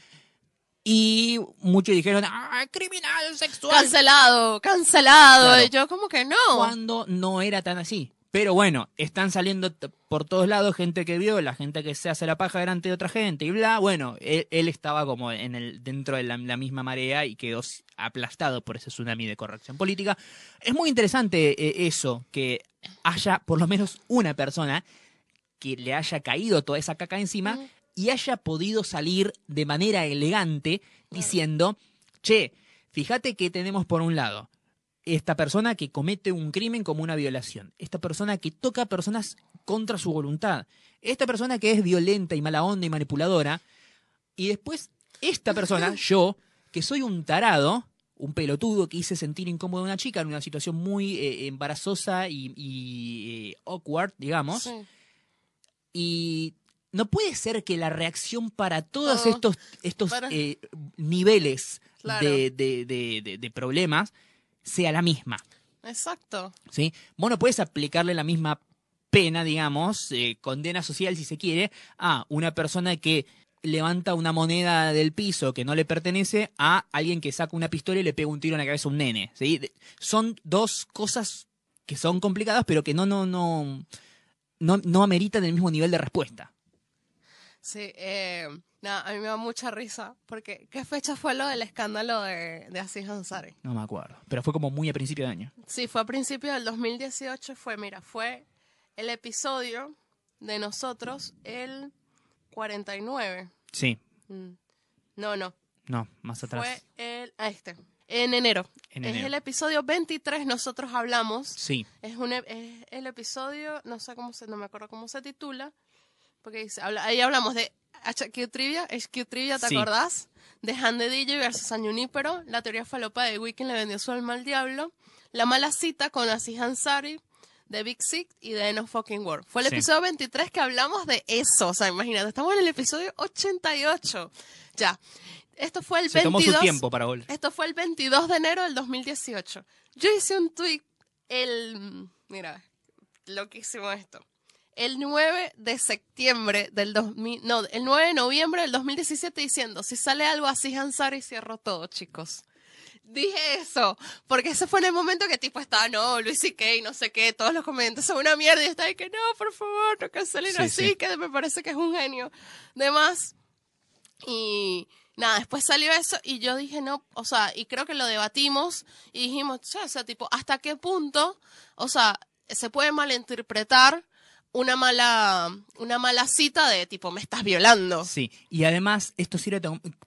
Y muchos dijeron, ¡ah, criminal sexual! Cancelado, cancelado. Claro. Y yo como que no. Cuando no era tan así. Pero bueno, están saliendo por todos lados gente que vio, la gente que se hace la paja delante de otra gente y bla. Bueno, él, él estaba como en el dentro de la, la misma marea y quedó aplastado por ese tsunami de corrección política. Es muy interesante eh, eso, que haya por lo menos una persona que le haya caído toda esa caca encima Mm. Y haya podido salir de manera elegante diciendo, che, fíjate que tenemos por un lado esta persona que comete un crimen como una violación, esta persona que toca a personas contra su voluntad, esta persona que es violenta y mala onda y manipuladora, y después esta persona, yo, que soy un tarado, un pelotudo que hice sentir incómodo a una chica en una situación muy eh, embarazosa y, y, eh, awkward, digamos, Sí. y no puede ser que la reacción para todos Oh, estos, estos para- eh, niveles Claro. de, de- de- de- de problemas sea la misma. Exacto. ¿sí? Vos no puedes aplicarle la misma pena, digamos, eh, condena social si se quiere, a una persona que levanta una moneda del piso que no le pertenece a alguien que saca una pistola y le pega un tiro en la cabeza a un nene. ¿sí? Son dos cosas que son complicadas, pero que no, no, no, no, no ameritan el mismo nivel de respuesta. Sí, eh, nada, a mí me da mucha risa, porque ¿qué fecha fue lo del escándalo de, de Aziz Ansari? No me acuerdo. Pero fue como muy a principio de año. Sí, fue a principios del 2018, fue, mira, fue el episodio de nosotros, el 49. Sí, Mm. No, no, no, más atrás. fue el, a este, en enero. En es enero. el episodio 23, nosotros hablamos. Sí, Es, un, ep- es el episodio, no sé cómo se, no me acuerdo cómo se titula, porque ahí hablamos de HQ Trivia, HQ Trivia, ¿te Sí. acordás? De Han de DJ versus San Junípero, la teoría falopa de Weekend le vendió su alma al diablo, la mala cita con Aziz Ansari, de Big Six y de of Fucking World. Fue el Sí. episodio 23 que hablamos de eso, o sea, imagínate, estamos en el episodio 88. Ya, esto fue el se 22. tomó su tiempo para volver. Esto fue el 22 de enero del 2018. Yo hice un tweet el... Mira, loquísimo esto. El 9 de septiembre del 2000... No, el 9 de noviembre del 2017 diciendo, si sale algo así, Hansari, cierro todo, chicos. Dije eso, porque ese fue en el momento que tipo estaba, no, Luis y Kay, no sé qué, todos los comentarios son una mierda y está ahí que no, por favor, no cancelen Sí, así, sí. que me parece que es un genio. Demás, y nada, después salió eso y yo dije, no, o sea, y creo que lo debatimos y dijimos, o sea, tipo, ¿hasta qué punto, o sea, se puede malinterpretar una mala, una mala cita de tipo, me estás violando? Sí, y además esto sirve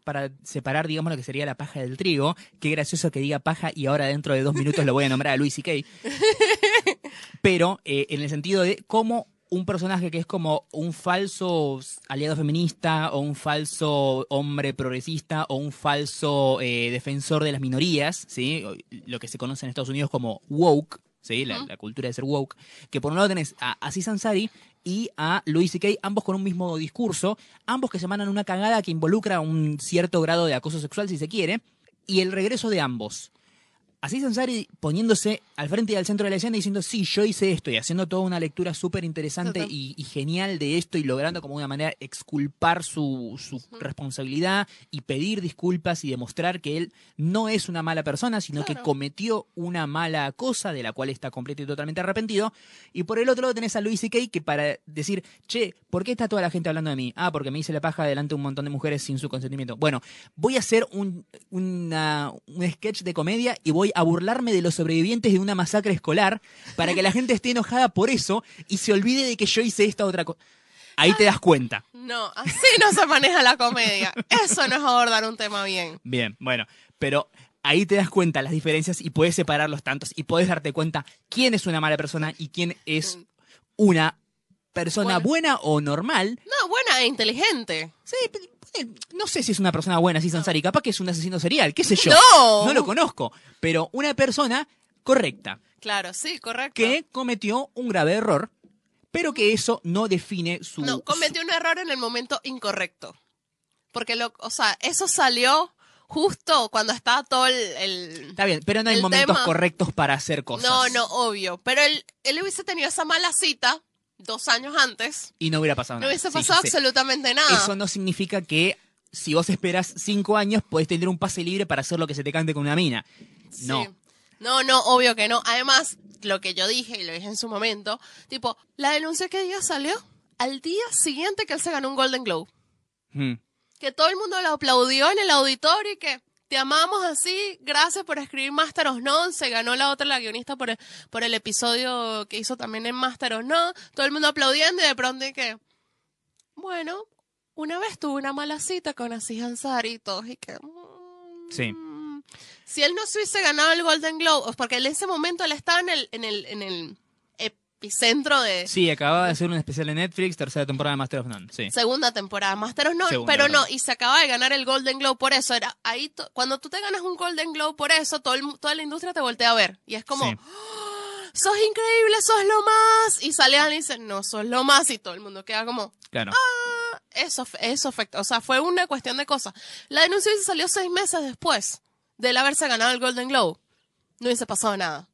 para separar, digamos, lo que sería la paja del trigo. Qué gracioso que diga paja y ahora dentro de dos minutos lo voy a nombrar a Luis y Kay. Pero eh, en el sentido de cómo un personaje que es como un falso aliado feminista o un falso hombre progresista o un falso eh, defensor de las minorías, ¿sí? Lo que se conoce en Estados Unidos como woke, ¿sí? la, la cultura de ser woke, que por un lado tenés a Aziz Ansari y a Louis C.K., ambos con un mismo discurso, ambos que se mandan una cagada que involucra un cierto grado de acoso sexual, si se quiere, y el regreso de ambos. Aziz Ansari poniéndose al frente y al centro de la escena diciendo, sí, yo hice esto, y haciendo toda una lectura súper interesante y, y genial de esto, y logrando como una manera exculpar su, su responsabilidad y pedir disculpas y demostrar que él no es una mala persona, sino que cometió una mala cosa de la cual está completo y totalmente arrepentido. Y por el otro lado tenés a Luis C.K. que para decir, che, ¿por qué está toda la gente hablando de mí? Ah, porque me hice la paja delante de un montón de mujeres sin su consentimiento. Bueno, voy a hacer un, una- un sketch de comedia y voy a burlarme de los sobrevivientes de una masacre escolar para que la gente esté enojada por eso y se olvide de que yo hice esta otra cosa. Ahí te das cuenta. No, así no se maneja la comedia. Eso no es abordar un tema bien. Bien, bueno, pero ahí te das cuenta las diferencias y puedes separar los tantos y puedes darte cuenta quién es una mala persona y quién es una persona Bueno. buena o normal. No, buena e inteligente. Sí, pero, no sé si es una persona buena, si Sansari, capaz que es un asesino serial, qué sé yo. No. No lo conozco, pero una persona correcta Claro, sí, correcto. que cometió un grave error, pero que eso no define su No, cometió un error en el momento incorrecto. Porque, lo, o sea, eso salió justo cuando estaba todo el... el- Está bien, pero no hay momentos tema- correctos para hacer cosas. No, no, obvio. Pero él, él hubiese tenido esa mala cita dos años antes. Y no hubiera pasado No nada. hubiese Sí, yo pasado absolutamente nada. Eso no significa que si vos esperas cinco años, podés tener un pase libre para hacer lo que se te cante con una mina. No. Sí. No, no, obvio que no. Además, lo que yo dije, y lo dije en su momento, tipo, la denuncia que día salió al día siguiente que él se ganó un Golden Globe. Hmm. Que todo el mundo lo aplaudió en el auditorio y que te amamos así, gracias por escribir Master of None. Se ganó la otra, la guionista, por el, por el episodio que hizo también en Master of None. Todo el mundo aplaudiendo y de pronto y que, bueno, una vez tuve una mala cita con Aziz Ansari y todos y que... mm, Sí. Si él no se hubiese ganado el Golden Globe, porque en ese momento él estaba en el, en el, en el epicentro de Sí, acababa de hacer un especial de Netflix, tercera temporada de Master of None. Sí. segunda temporada, Master of None, Segunda, pero no, y se acaba de ganar el Golden Globe por eso. Era ahí cuando tú te ganas un Golden Globe por eso, todo el toda la industria te voltea a ver. Y es como, Sí. sos increíble, sos lo más. Y sale alguien y dice, no, sos lo más. Y todo el mundo queda como, Claro. "Ah, eso, eso afecta. O sea, fue una cuestión de cosas. La denuncia salió seis meses después del haberse ganado el Golden Globe. No hubiese pasado nada.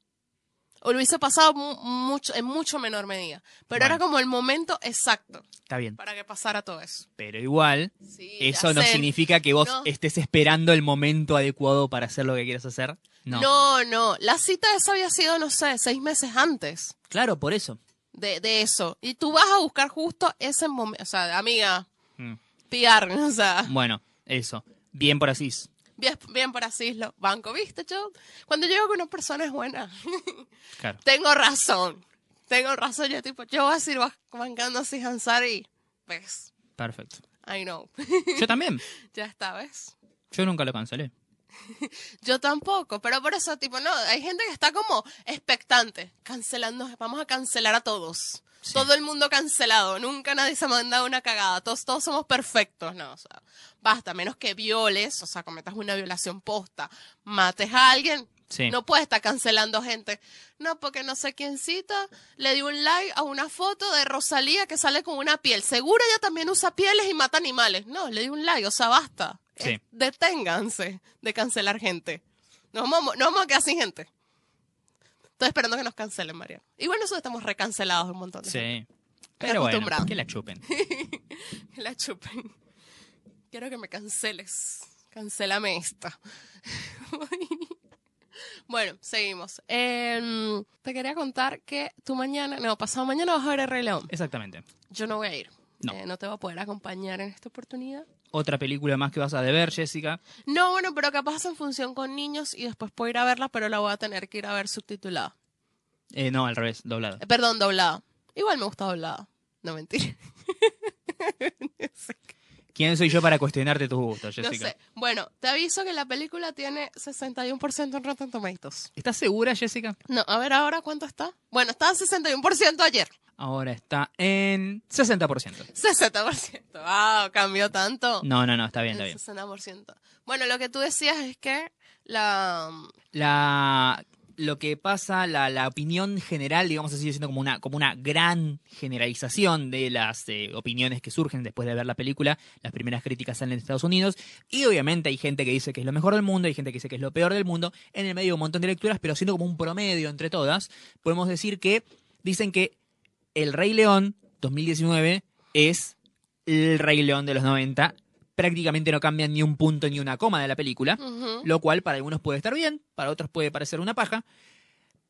O lo hubiese pasado mu- mucho, en mucho menor medida. Pero Bueno. era como el momento exacto Está bien. para que pasara todo eso. Pero igual, Sí, eso no sé. significa que vos No. estés esperando el momento adecuado para hacer lo que quieras hacer. No. No, no. La cita esa había sido, no sé, seis meses antes Claro, por eso. de, de eso. Y tú vas a buscar justo ese momento. O sea, amiga, Mm. piar, o sea, Bueno, eso. Bien por Asís. Bien, bien por así lo banco, ¿viste? Yo, cuando llego con una persona es buena, Claro. tengo razón. Tengo razón, yo tipo, yo voy a seguir ba- bancando así Hansar y, ves, Perfecto. I know. Yo también. ya está, ¿ves? Yo nunca lo cancelé. Yo tampoco, pero por eso, tipo, no, hay gente que está como expectante, cancelando, vamos a cancelar a todos. Sí. Todo el mundo cancelado, nunca nadie se ha mandado una cagada, todos, todos somos perfectos, no, o sea, basta, menos que violes, o sea, cometas una violación posta, mates a alguien, Sí. no puedes estar cancelando gente. No, porque no sé quién cita, le dio un like a una foto de Rosalía que sale con una piel. Seguro ella también usa pieles y mata animales. No, le dio un like, o sea, basta. Sí. Eh, deténganse de cancelar gente. Nos vamos, nos vamos a quedar sin gente. Estoy esperando que nos cancelen, María. Igual nosotros estamos recancelados un montón de gente. Sí. Pero bueno, que la chupen. Que la chupen. Quiero que me canceles. Cancélame esta. bueno, seguimos. Em, te quería contar que tú mañana, no, pasado mañana vas a ver el Rey León. Exactamente. Yo no voy a ir. No. Eh, no te voy a poder acompañar en esta oportunidad. Otra película más que vas a deber, Jessica. No, bueno, pero capaz en función con niños y después puedo ir a verla, pero la voy a tener que ir a ver subtitulada. Eh, no, al revés, doblada. Eh, perdón, doblada. Igual me gusta doblada. No mentira. ¿Quién soy yo para cuestionarte tus gustos, No Jessica? sé. Bueno, te aviso que la película tiene 61% en Rotten Tomatoes. ¿Estás segura, Jessica? No, a ver ahora cuánto está. Bueno, estaba en 61% ayer. Ahora está en 60%. 60%. Wow, cambió tanto. No, no, no, está bien, está bien. 60%. Bueno, lo que tú decías es que la... La, lo que pasa, la, la opinión general, digamos así, siendo como una, como una gran generalización de las eh, opiniones que surgen después de ver la película. Las primeras críticas salen de Estados Unidos. Y obviamente hay gente que dice que es lo mejor del mundo, hay gente que dice que es lo peor del mundo. En el medio hay un montón de lecturas, pero siendo como un promedio entre todas, podemos decir que dicen que El Rey León 2019 es el Rey León de los 90. Prácticamente no cambian ni un punto ni una coma de la película lo cual para algunos puede estar bien, para otros puede parecer una paja,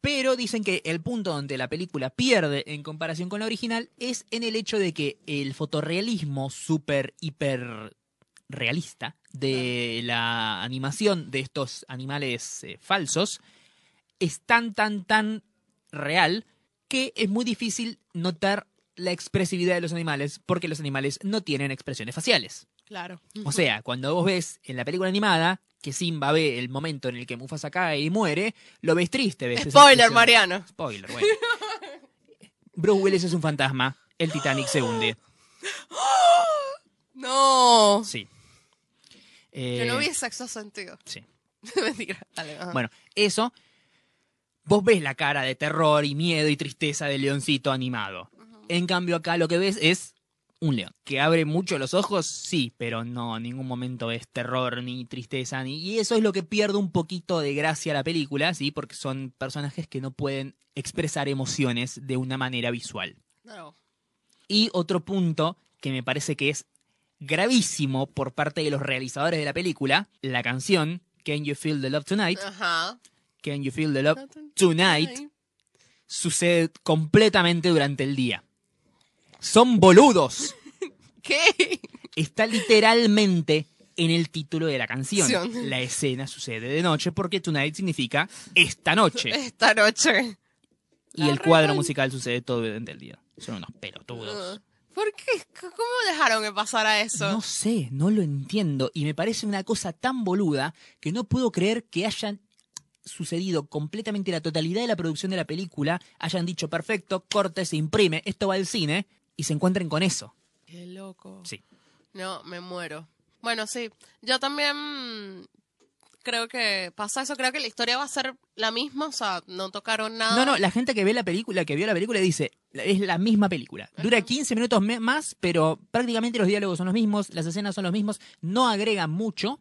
pero dicen que el punto donde la película pierde en comparación con la original es en el hecho de que el fotorrealismo súper, hiper realista de la animación de estos animales eh, falsos es tan, tan, tan real que es muy difícil notar la expresividad de los animales porque los animales no tienen expresiones faciales. Claro. O sea, cuando vos ves en la película animada que Simba ve el momento en el que Mufasa cae y muere, lo ves triste. Ves Spoiler. Mariano. Spoiler, bueno. Bruce Willis es un fantasma. El Titanic se hunde. No. Sí. Yo Eh, no vi sexo sentido. Sí. Mentira. Dale. Bueno, eso. Vos ves la cara de terror y miedo y tristeza del leoncito animado. En cambio, acá lo que ves es un león. Que abre mucho los ojos, sí, pero no, en ningún momento es terror ni tristeza. Ni... Y eso es lo que pierde un poquito de gracia a la película, sí, porque son personajes que no pueden expresar emociones de una manera visual. No. Y otro punto que me parece que es gravísimo por parte de los realizadores de la película, la canción Can You Feel the Love Tonight. Can You Feel the Love Tonight, sucede completamente durante el día. Son boludos. ¿Qué? Está literalmente en el título de la canción. La escena sucede de noche porque tonight significa esta noche. Esta noche. Y el cuadro musical sucede todo durante el día. Son unos pelotudos. ¿Por qué? ¿Cómo dejaron que pasara eso? No sé, no lo entiendo. Y me parece una cosa tan boluda que no puedo creer que hayan sucedido completamente la totalidad de la producción de la película, hayan dicho perfecto, corte, se imprime, esto va al cine, y se encuentren con eso. Qué loco. Sí. No, me muero. Bueno, sí. Yo también creo que pasa eso. Creo que la historia va a ser la misma. O sea, no tocaron nada. No, no, la gente que ve la película, que vio la película, dice, es la misma película. Dura 15 minutos más, pero prácticamente los diálogos son los mismos, las escenas son los mismos, no agregan mucho.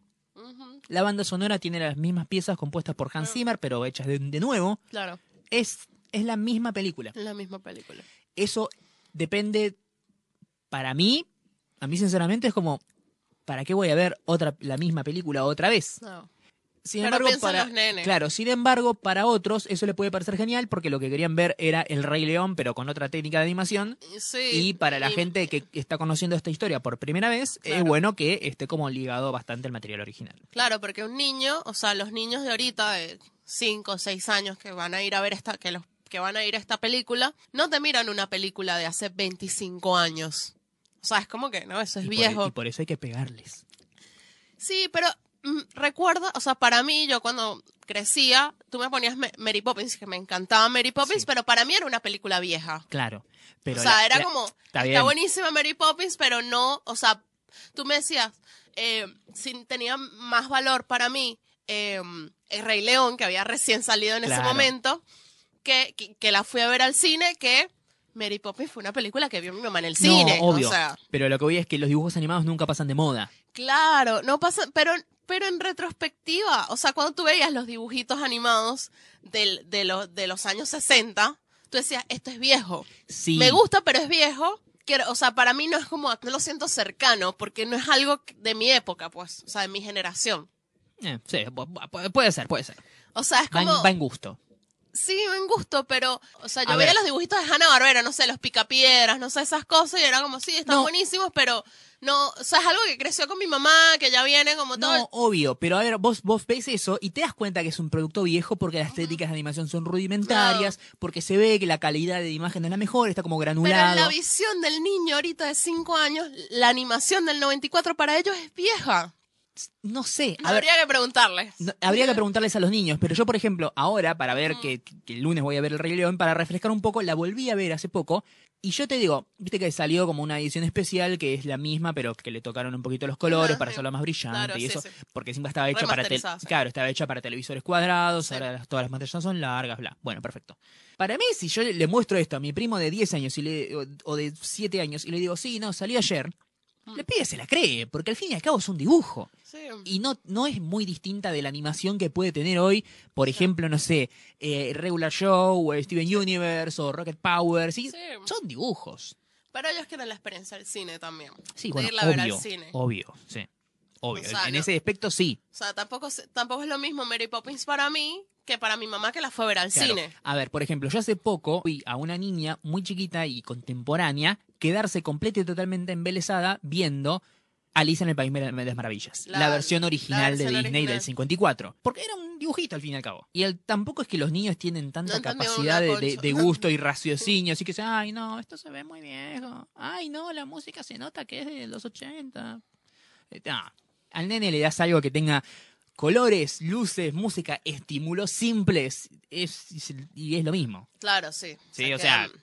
La banda sonora tiene las mismas piezas compuestas por Hans Zimmer, pero hechas de, de nuevo. claro. Es es la misma película. La misma película. Eso depende, para mí, a mí sinceramente es como, ¿para qué voy a ver otra la misma película otra vez? No. Sin Pero embargo, para, los nenes. claro, sin embargo, para otros eso le puede parecer genial porque lo que querían ver era El Rey León, pero con otra técnica de animación. Sí. Y para la y- gente que está conociendo esta historia por primera vez, es bueno que esté como ligado bastante al material original. Claro, porque un niño, o sea, los niños de ahorita, de 5 o 6 años que van a ir a ver esta, que los que van a ir a esta película, no te miran una película de hace 25 años. O sea, es como que, no, eso es Y por- viejo. y por eso hay que pegarles. Sí, pero mm, recuerda, o sea, para mí, yo cuando crecía, tú me ponías Mary Poppins, que me encantaba Mary Poppins, Sí. pero para mí era una película vieja. Claro. Pero o sea, la- era la- como, está está, buenísima Mary Poppins, pero no, o sea, tú me decías, eh, si tenía más valor para mí eh, El Rey León, que había recién salido en ese momento, que, que, que la fui a ver al cine, que Mary Poppins fue una película que vio mi mamá en el No, cine. obvio. O sea, Pero lo que voy es que los dibujos animados nunca pasan de moda. Claro, no pasa, pero, pero en retrospectiva, o sea, cuando tú veías los dibujitos animados del, de, los de los años 60, tú decías, esto es viejo. Sí. Me gusta, pero es viejo. Quiero, o sea, para mí no es como, no lo siento cercano, porque no es algo de mi época, pues, o sea, de mi generación. Eh, sí, pu- pu- puede ser, puede ser. O sea, es Va en, como, va en gusto. Sí, me gusto, pero, o sea, yo A veía ver. los dibujitos de Hanna Barbera, no sé, los picapiedras, no sé, esas cosas, y era como, sí, están No. buenísimos, pero no, o sea, es algo que creció con mi mamá, que ya viene como todo. No, obvio, pero a ver, vos, vos ves eso y te das cuenta que es un producto viejo porque las técnicas de animación son rudimentarias, porque se ve que la calidad de imagen no es la mejor, está como Pero en granulado. la visión del niño ahorita de 5 años, la animación del 94 para ellos es vieja. No sé, a ver, Habría que preguntarles. no- habría que preguntarles a los niños, pero yo, por ejemplo, ahora, para ver que, que el lunes voy a ver El Rey León, para refrescar un poco, la volví a ver hace poco. Y yo te digo, viste que salió como una edición especial que es la misma, pero que le tocaron un poquito los colores Ajá, para sí. hacerla más brillante Claro, y sí, eso, sí. porque siempre estaba hecha para te- claro, estaba hecha para televisores cuadrados, ahora todas las pantallas son largas, bla. Bueno, perfecto. Para mí, si yo le muestro esto a mi primo de 10 años y le, o, o de 7 años y le digo, sí, no, salió ayer, Mm. le pide se la cree, porque al fin y al cabo es un dibujo Sí. y no, no es muy distinta de la animación que puede tener hoy, por ejemplo, no sé, eh, Regular Show, o Steven Universe, o Rocket Power, ¿sí? Sí. son dibujos. Pero ellos quieren la experiencia del cine también. Sí, de bueno, irla a ver obvio, al cine. obvio, sí, obvio. O sea, en no- ese aspecto sí. O sea, tampoco, tampoco es lo mismo Mary Poppins para mí que para mi mamá que la fue a ver al Claro. cine. A ver, por ejemplo, yo hace poco vi a una niña muy chiquita y contemporánea quedarse completa y totalmente embelesada viendo Alicia en el País de las Maravillas, la, La- versión la original versión de Disney original. del 54. Porque era un dibujito al fin y al cabo. Y el- tampoco es que los niños tienen tanta No capacidad de, de- concha. de gusto y raciocinio, así que dicen, ay no, esto se ve muy viejo. Ay no, la música se nota que es de los 80. Eh, no. Al nene le das algo que tenga colores, luces, música, estímulos simples. Es, y es lo mismo. Claro, sí. Sí, o sea, se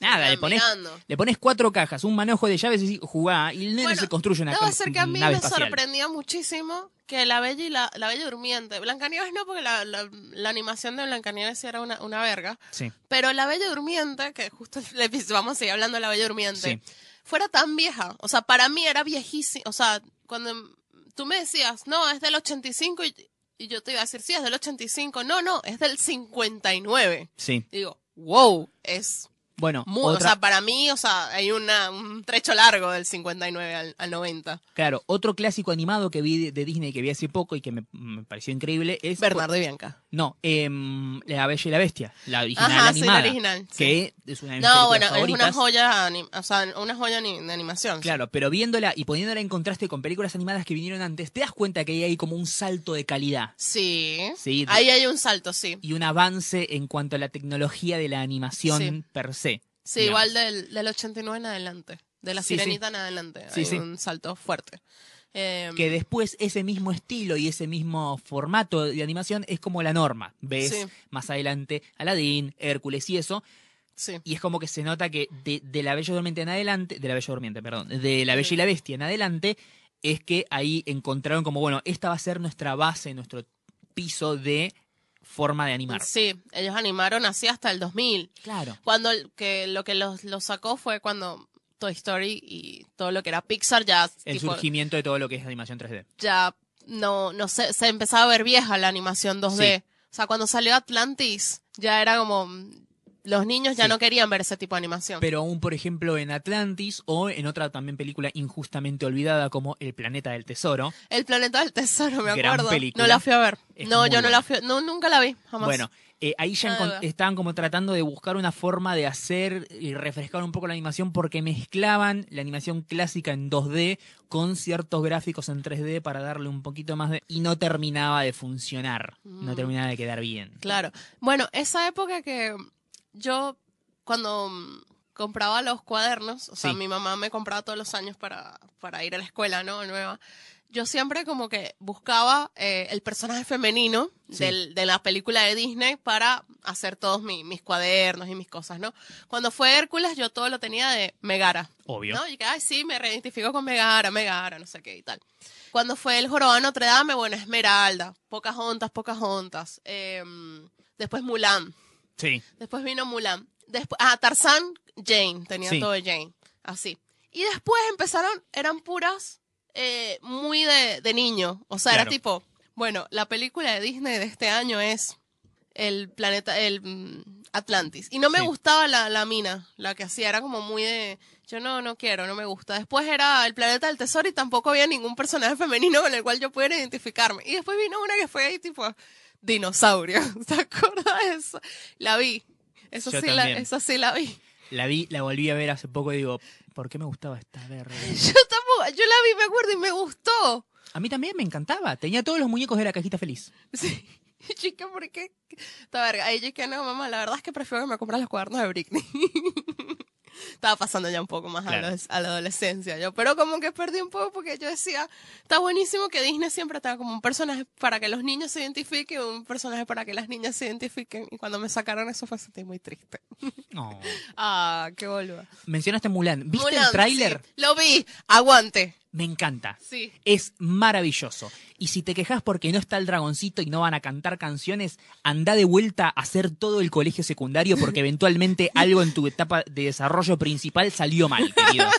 Nada, le pones, mirando. le pones cuatro cajas, un manojo de llaves y jugá, y el nene Bueno, se construye una Debo ser que a mí me espacial. sorprendió muchísimo que la Bella y la, la Bella Durmiente, Blancanieves no, porque la, la, la animación de Blancanieves era una, una verga, Sí, pero la Bella Durmiente, que justo episodio, vamos a seguir hablando de la Bella Durmiente, Sí. fuera tan vieja, o sea, para mí era viejísima, o sea, cuando tú me decías, no, es del 85 y, y yo te iba a decir, sí, es del 85, no, no, es del 59. sí. Y digo, wow, es Bueno, muy, otra, o sea, para mí, o sea, hay una, un trecho largo del 59 al, al 90. claro, otro clásico animado que vi de, de Disney que vi hace poco y que me, me pareció increíble es... Bernardo y Bianca. No, em, La Bella y la Bestia, la original Ajá, sí, la original, sí. Que es una de mis No, bueno, es una joya, o sea, una joya de animación. Claro, pero viéndola y poniéndola en contraste con películas animadas que vinieron antes, te das cuenta que ahí hay como un salto de calidad Sí. Sí, de- Ahí hay un salto, sí. y un avance en cuanto a la tecnología de la animación Sí. per se. Sí, digamos. igual del, del 89 en adelante. De la sirenita en adelante. Sí, hay un salto fuerte. Eh, que después ese mismo estilo y ese mismo formato de animación es como la norma. Ves Sí. más adelante Aladdin, Hércules y eso, sí. y es como que se nota que de, de la Bella Durmiente en adelante, de la Bella Durmiente, perdón, de la Bella y la Bestia en adelante, es que ahí encontraron como, bueno, esta va a ser nuestra base, nuestro piso de forma de animar. Sí, ellos animaron así hasta el 2000. Claro. Cuando que lo que los, los sacó fue cuando Toy Story y todo lo que era Pixar ya, El tipo, surgimiento de todo lo que es animación 3D. ya no, no sé, se empezaba a ver vieja la animación 2D. Sí. O sea, cuando salió Atlantis, ya era como, los niños ya Sí. no querían ver ese tipo de animación. Pero aún, por ejemplo, en Atlantis o en otra también película injustamente olvidada como El Planeta del Tesoro. El planeta del tesoro, me Gran acuerdo. película. No la fui a ver. Es no, yo no la fui, no, nunca la vi, jamás. Bueno, eh, ahí ya estaban como tratando de buscar una forma de hacer y refrescar un poco la animación porque mezclaban la animación clásica en 2D con ciertos gráficos en 3D para darle un poquito más de... y no terminaba de funcionar, no Mm. terminaba de quedar bien. Claro. Bueno, esa época que yo, cuando compraba los cuadernos, o sea, Sí. mi mamá me compraba todos los años para, para ir a la escuela, ¿no? Nueva. Yo siempre como que buscaba eh, el personaje femenino Sí. del- de la película de Disney para hacer todos mi- mis cuadernos y mis cosas, ¿no? Cuando fue Hércules, yo todo lo tenía de Megara. Obvio. ¿no? Y que, ay, sí, me reidentifico con Megara, Megara, no sé qué y tal. Cuando fue el jorobado Notre Dame, bueno, Esmeralda, Pocahontas, Pocahontas. Eh, después Mulan. Sí, Después vino Mulan. Después, ah, Tarzán, Jane. Tenía Sí. todo de Jane. Así. Y después empezaron, eran puras eh, muy de, de niño. O sea, Claro. era tipo, bueno, la película de Disney de este año es el planeta, el mm, Atlantis. Y no me Sí. gustaba la, la mina, la que hacía, era como muy de, yo no, no quiero, no me gusta. Después era el planeta del tesoro y tampoco había ningún personaje femenino con el cual yo pudiera identificarme. Y después vino una que fue ahí tipo dinosaurio. ¿Te acuerdas de eso? La vi. Eso Yo sí, la, esa sí la vi. la vi, la volví a ver hace poco y digo, ¿por qué me gustaba esta verde? Yo tampoco, yo la vi, me acuerdo, y me gustó. A mí también me encantaba, tenía todos los muñecos de la cajita feliz. Sí. Chica, ¿por qué? Esta verga. Ahí yo que no, mamá, la verdad es que prefiero que me compras los cuadernos de Britney. Estaba pasando ya un poco más a, Claro. la, a la adolescencia, yo. Pero como que perdí un poco porque yo decía, está buenísimo que Disney siempre tenga como un personaje para que los niños se identifiquen, un personaje para que las niñas se identifiquen. Y cuando me sacaron eso fue sentí muy triste. No. Ah, qué boluda. Mencionaste Mulan, ¿viste Mulan, el tráiler? sí, lo vi. Aguante. Me encanta. Sí. Es maravilloso. Y si te quejas porque no está el dragoncito y no van a cantar canciones, anda de vuelta a hacer todo el colegio secundario porque eventualmente algo en tu etapa de desarrollo principal salió mal, querido.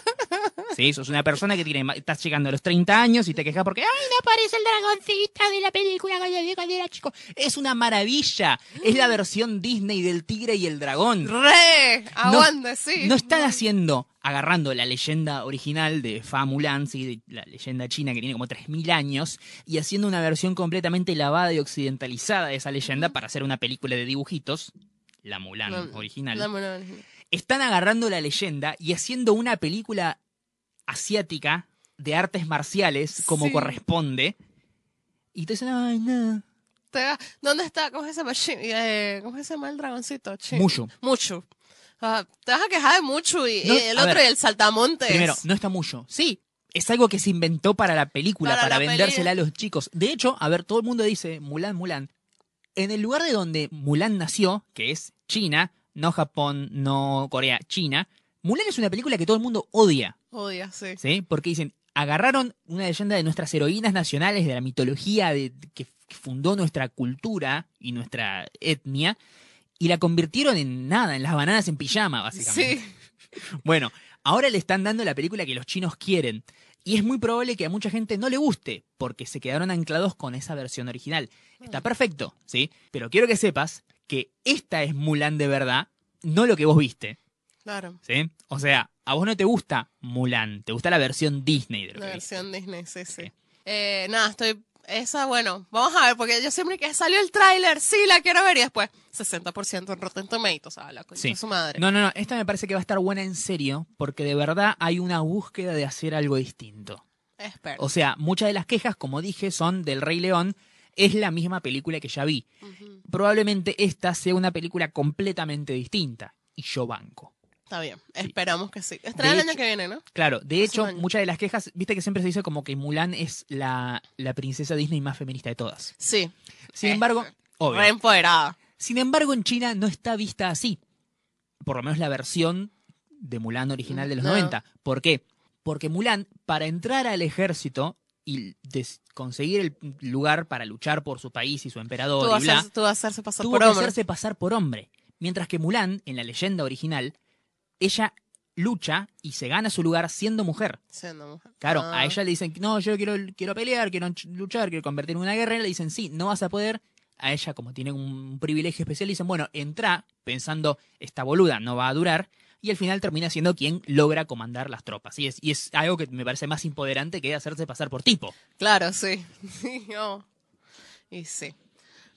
Sí, sos una persona que tiene, estás llegando a los 30 años y te quejas porque ¡ay, no aparece el dragoncito de la película cuando era chico! Es una maravilla. Es la versión Disney del tigre y el dragón. Re. Aguante, sí. No están haciendo, agarrando la leyenda original de Fa Mulan, ¿sí? de la leyenda china que tiene como 3.000 años, y haciendo una versión completamente lavada y occidentalizada de esa leyenda para hacer una película de dibujitos, la Mulan No, original. Dame una original. Están agarrando la leyenda y haciendo una película asiática de artes marciales como Sí. corresponde. Y te dicen, ay, no. ¿Dónde está? ¿Cómo se llama? Eh, ¿Cómo se llama el dragoncito? Mushu. Mucho. Ah, te vas a quejar de mucho y, No, y el otro ver, y el saltamontes. Primero, no está mucho. Sí, es algo que se inventó para la película, Para para, la peli. vendérsela a los chicos. De hecho, a ver, todo el mundo dice Mulan, Mulan. En el lugar de donde Mulan nació, que es China, no Japón, no Corea, China, Mulan es una película que todo el mundo odia, Odia, sí. ¿sí? Porque dicen, agarraron una leyenda de nuestras heroínas nacionales, de la mitología de, que fundó nuestra cultura y nuestra etnia, y la convirtieron en nada, en las bananas en pijama, básicamente. Sí. Bueno, ahora le están dando la película que los chinos quieren. Y es muy probable que a mucha gente no le guste, porque se quedaron anclados con esa versión original. Está perfecto, ¿sí? Pero quiero que sepas que esta es Mulan de verdad, no lo que vos viste, Claro. ¿sí? O sea, a vos no te gusta Mulan, te gusta la versión Disney de lo La que viste. versión Disney, sí, sí. Sí. Eh, nada, estoy. Esa, bueno, vamos a ver, porque yo siempre que salió el tráiler, sí la quiero ver y después 60% en Rotten Tomatoes, o sea, la concha Sí. de su madre. No, no, no, esta me parece que va a estar buena en serio, porque de verdad hay una búsqueda de hacer algo distinto. Espera. O sea, muchas de las quejas, como dije, son del Rey León. Es la misma película que ya vi. Probablemente esta sea una película completamente distinta. Y yo banco. Está bien, esperamos que sí. De el año que viene, ¿no? Claro, de Hace hecho, muchas de las quejas, viste que siempre se dice como que Mulan es la, la princesa Disney más feminista de todas. Sí. Sin Eh, embargo, obvio. Re empoderada. Sin embargo, en China no está vista así. Por lo menos la versión de Mulan original de los No. 90. ¿Por qué? Porque Mulan, para entrar al ejército y conseguir el lugar para luchar por su país y su emperador Tú y bla, hacerse pasar tuvo por que hombre. hacerse pasar por hombre. Mientras que Mulan, en la leyenda original, ella lucha y se gana su lugar siendo mujer. Siendo mujer. Claro, Ah. a ella le dicen, no, yo quiero, quiero pelear, quiero ch- luchar, quiero convertirme en una guerrera. Le dicen, sí, no vas a poder a ella, como tiene un privilegio especial, dicen, bueno, entra pensando, esta boluda no va a durar, y al final termina siendo quien logra comandar las tropas. Y es, y es algo que me parece más empoderante que hacerse pasar por tipo. Claro, sí. Sí, no. Y sí.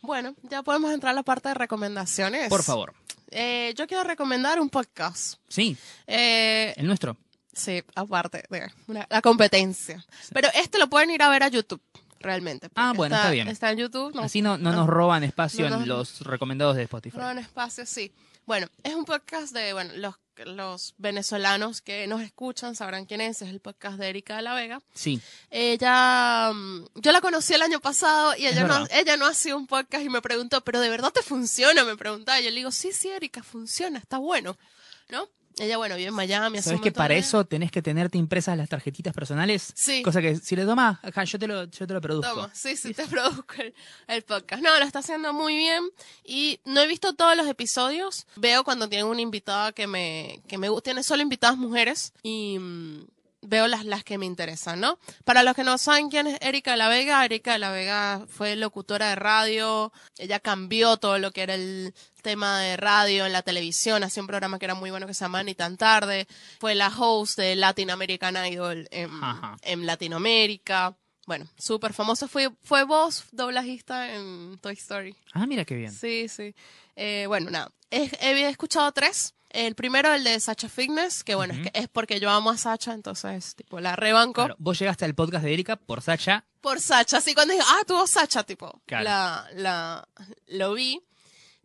Bueno, ya podemos entrar a la parte de recomendaciones. Por favor. Eh, yo quiero recomendar un podcast. Sí, Eh, el nuestro. sí, aparte de una- la competencia. Pero este lo pueden ir a ver a YouTube, realmente. Ah, bueno, está bien. Está en YouTube. No, Así no, no nos roban espacio No, en los recomendados de Spotify. en espacio, sí. Bueno, es un podcast de, bueno, los, los venezolanos que nos escuchan sabrán quién es. Es el podcast de Erika de la Vega. Sí, Ella, mm, yo la conocí el año pasado y ella no, ella no hacía un podcast y me preguntó, pero de verdad te funciona, me preguntaba. Y yo le digo, sí, sí, Erika, funciona, está bueno, ¿no? Ella, bueno, vive en Miami. hace ¿sabes que para de- eso tenés que tenerte impresas las tarjetitas personales? Sí. Cosa que si le tomas, acá yo te lo, yo te lo produzco. Toma, sí, sí, te produzco el, el podcast. No, lo está haciendo muy bien y no he visto todos los episodios. Veo cuando tienen una invitada que me, que me gusta, tiene solo invitadas mujeres y mm, veo las, las que me interesan, ¿no? Para los que no saben quién es Erika de la Vega, Erika de la Vega fue locutora de radio, ella cambió todo lo que era el tema de radio en la televisión, hacía un programa que era muy bueno que se llama Ni tan tarde, fue la host de Latin American Idol en, en Latinoamérica. Bueno, súper famoso. Fue, fue voz doblajista en Toy Story. Ah, mira qué bien. Sí, sí. Eh, bueno, nada. He, he escuchado tres. El primero, el de Sacha Fitness, que bueno, es, que es porque yo amo a Sacha, entonces, tipo, la rebanco. Claro, vos llegaste al podcast de Erika por Sacha. Por Sacha, así cuando dije, ah, tuvo Sacha, tipo, Claro. la, la, lo vi.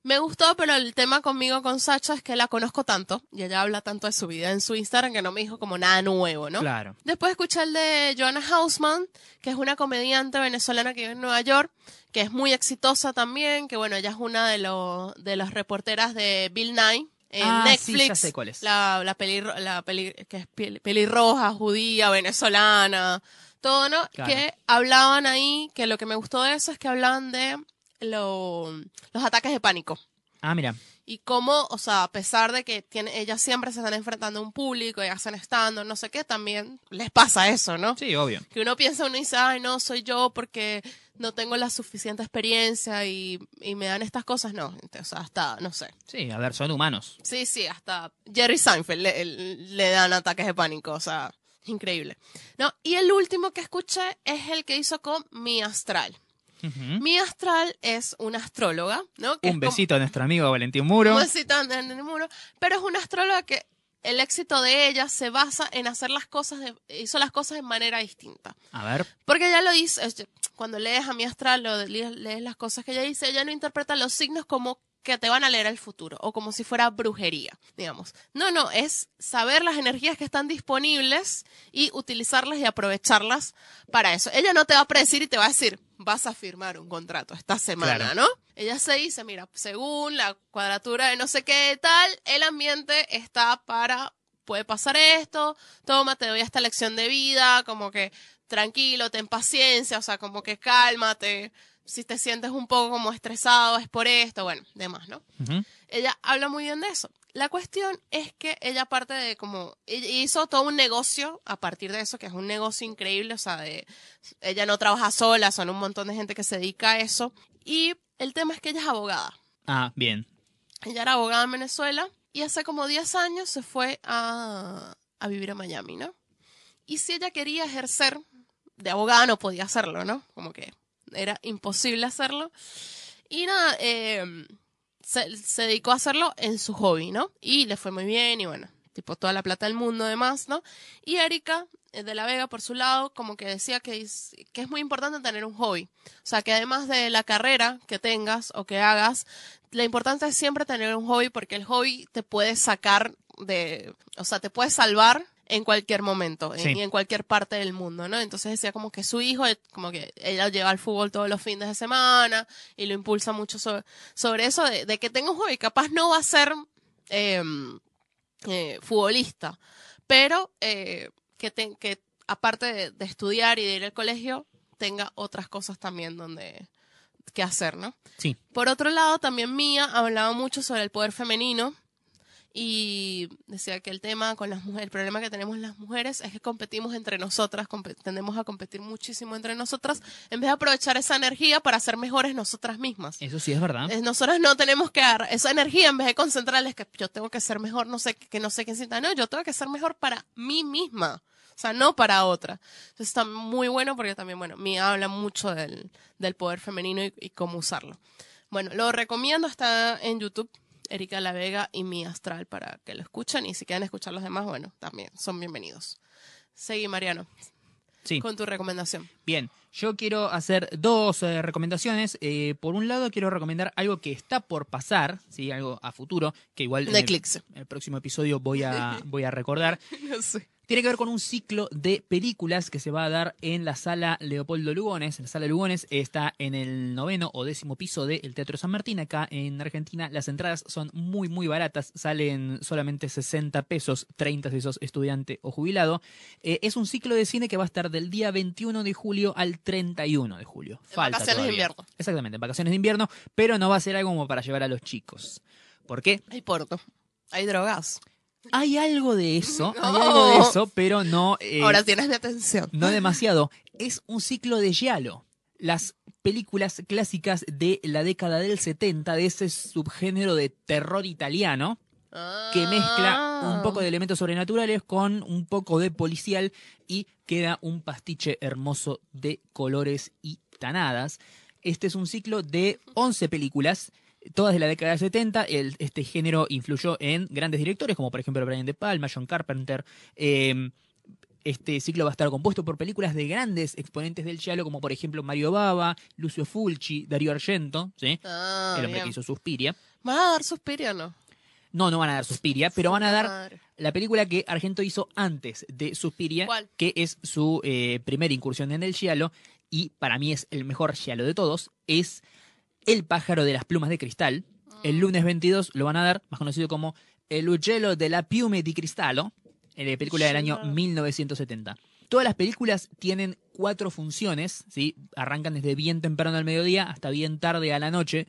Me gustó, pero el tema conmigo con Sacha es que la conozco tanto, y ella habla tanto de su vida en su Instagram que no me dijo como nada nuevo, ¿no? Claro. Después escuché el de Joanna Hausman, que es una comediante venezolana que vive en Nueva York, que es muy exitosa también, que bueno, ella es una de, los de las reporteras de Bill Nye en Ah, sí, Netflix. ya sé cuál es. La, la, peli, la peli, que es pel- pelirroja, judía, venezolana, todo, ¿no? Claro. Que hablaban ahí, que lo que me gustó de eso es que hablaban de lo- los ataques de pánico Ah, mira. Y cómo, o sea, a pesar de que tiene, ellas siempre se están enfrentando a un público y hacen estando, no sé qué, también les pasa eso, ¿no? Sí, obvio. Que uno piensa, uno dice, ay, no, soy yo porque no tengo la suficiente experiencia y, y me dan estas cosas, no, o sea, hasta, no sé. Sí, a ver, son humanos. Sí, sí, hasta Jerry Seinfeld le, le dan ataques de pánico, o sea, increíble. No, y el último que escuché es el que hizo con Mi Astral. Mi Astral es una astróloga, ¿no? Que Un como- besito a nuestro amigo Valentín Muro. un besito en el muro, pero es una astróloga que el éxito de ella se basa en hacer las cosas, de, hizo las cosas de manera distinta. A ver. Porque ella lo dice, cuando lees a mi astral, lees, lees las cosas que ella dice, ella no interpreta los signos como que te van a leer el futuro o como si fuera brujería, digamos. No, no, es saber las energías que están disponibles y utilizarlas y aprovecharlas para eso. Ella no te va a predecir y te va a decir, vas a firmar un contrato esta semana, Claro. ¿no? Ella se dice, mira, según la cuadratura de no sé qué tal, el ambiente está para, puede pasar esto, toma, te doy esta lección de vida, como que tranquilo, ten paciencia, o sea, como que cálmate. Si te sientes un poco como estresado, es por esto, bueno, demás, ¿no? Ella habla muy bien de eso. La cuestión es que ella aparte de como ella hizo todo un negocio a partir de eso, que es un negocio increíble, o sea, de ella no trabaja sola, son un montón de gente que se dedica a eso y el tema es que ella es abogada. Ah, bien. Ella era abogada en Venezuela y hace como 10 años se fue a, a vivir a Miami, ¿no? Y si ella quería ejercer de abogada no podía hacerlo, ¿no? Como que era imposible hacerlo. Y nada, eh, se, dedicó a hacerlo en su hobby, ¿no? Y le fue muy bien y bueno, tipo toda la plata del mundo además, ¿no? Y Erika eh, de la Vega, por su lado, como que decía que es, que es muy importante tener un hobby. O sea, que además de la carrera que tengas o que hagas, la importancia es siempre tener un hobby porque el hobby te puede sacar de, o sea, te puede salvar en cualquier momento Sí. en- y en cualquier parte del mundo, ¿no? Entonces decía como que su hijo, eh, como que ella lleva al fútbol todos los fines de semana y lo impulsa mucho sobre, sobre eso de, de que tenga un hobby. Capaz no va a ser eh, eh, futbolista, pero eh, que, te- que aparte de, de estudiar y de ir al colegio, tenga otras cosas también donde que hacer, ¿no? Sí. Por otro lado, también Mía hablaba mucho sobre el poder femenino y decía que el tema con las mujeres, el problema que tenemos las mujeres es que competimos entre nosotras, compe- tendemos a competir muchísimo entre nosotras, en vez de aprovechar esa energía para ser mejores nosotras mismas. Eso sí es verdad. Es- Nosotras no tenemos que dar esa energía en vez de concentrarles que yo tengo que ser mejor, no sé, que no sé quién sienta, no, yo tengo que ser mejor para mí misma, o sea, no para otra. Entonces está muy bueno porque también, bueno, me habla mucho del, del poder femenino y, y cómo usarlo. Bueno, lo recomiendo, está en YouTube, Erika La Vega y Mi Astral para que lo escuchen y si quieren escuchar los demás, bueno, también son bienvenidos. Seguí, Mariano, Sí. con tu recomendación. Bien, yo quiero hacer dos eh, recomendaciones. Eh, por un lado, quiero recomendar algo que está por pasar, ¿sí? algo a futuro, que igual en el, en el próximo episodio voy a, voy a recordar. No sé. Tiene que ver con un ciclo de películas que se va a dar en la sala Leopoldo Lugones. La sala Lugones está en el noveno o décimo piso del Teatro San Martín, acá en Argentina. Las entradas son muy, muy baratas, salen solamente 60 pesos, 30 si sos estudiante o jubilado. Eh, es un ciclo de cine que va a estar del día 21 de julio al 31 de julio. En Falta vacaciones de invierno. Exactamente, en vacaciones de invierno, pero no va a ser algo como para llevar a los chicos. ¿Por qué? Hay porto. Hay drogas. Hay algo de eso, hay No. algo de eso, pero no. eh, Ahora tienes mi atención. no demasiado. Es un ciclo de giallo. Las películas clásicas de la década del 70, de ese subgénero de terror italiano, que mezcla un poco de elementos sobrenaturales con un poco de policial y queda un pastiche hermoso de colores y tanadas. Este es un ciclo de 11 películas, todas de la década del 70. El- este género influyó en grandes directores como por ejemplo Brian De Palma, John Carpenter. eh, este ciclo va a estar compuesto por películas de grandes exponentes del giallo como por ejemplo Mario Bava, Lucio Fulci, Dario Argento, ¿sí? Ah, el hombre bien. que hizo Suspiria. ¿Van a dar Suspiria o no? No, no van a dar Suspiria, pero van a dar la película que Argento hizo antes de Suspiria, ¿Cuál? que es su eh, primera incursión en el giallo, y para mí es el mejor giallo de todos, es El pájaro de las plumas de cristal. El lunes 22 lo van a dar, más conocido como El uccello de la piume di cristallo, eh, película del año Uccello. 1970. Todas las películas tienen cuatro funciones, ¿sí? arrancan desde bien temprano al mediodía hasta bien tarde a la noche,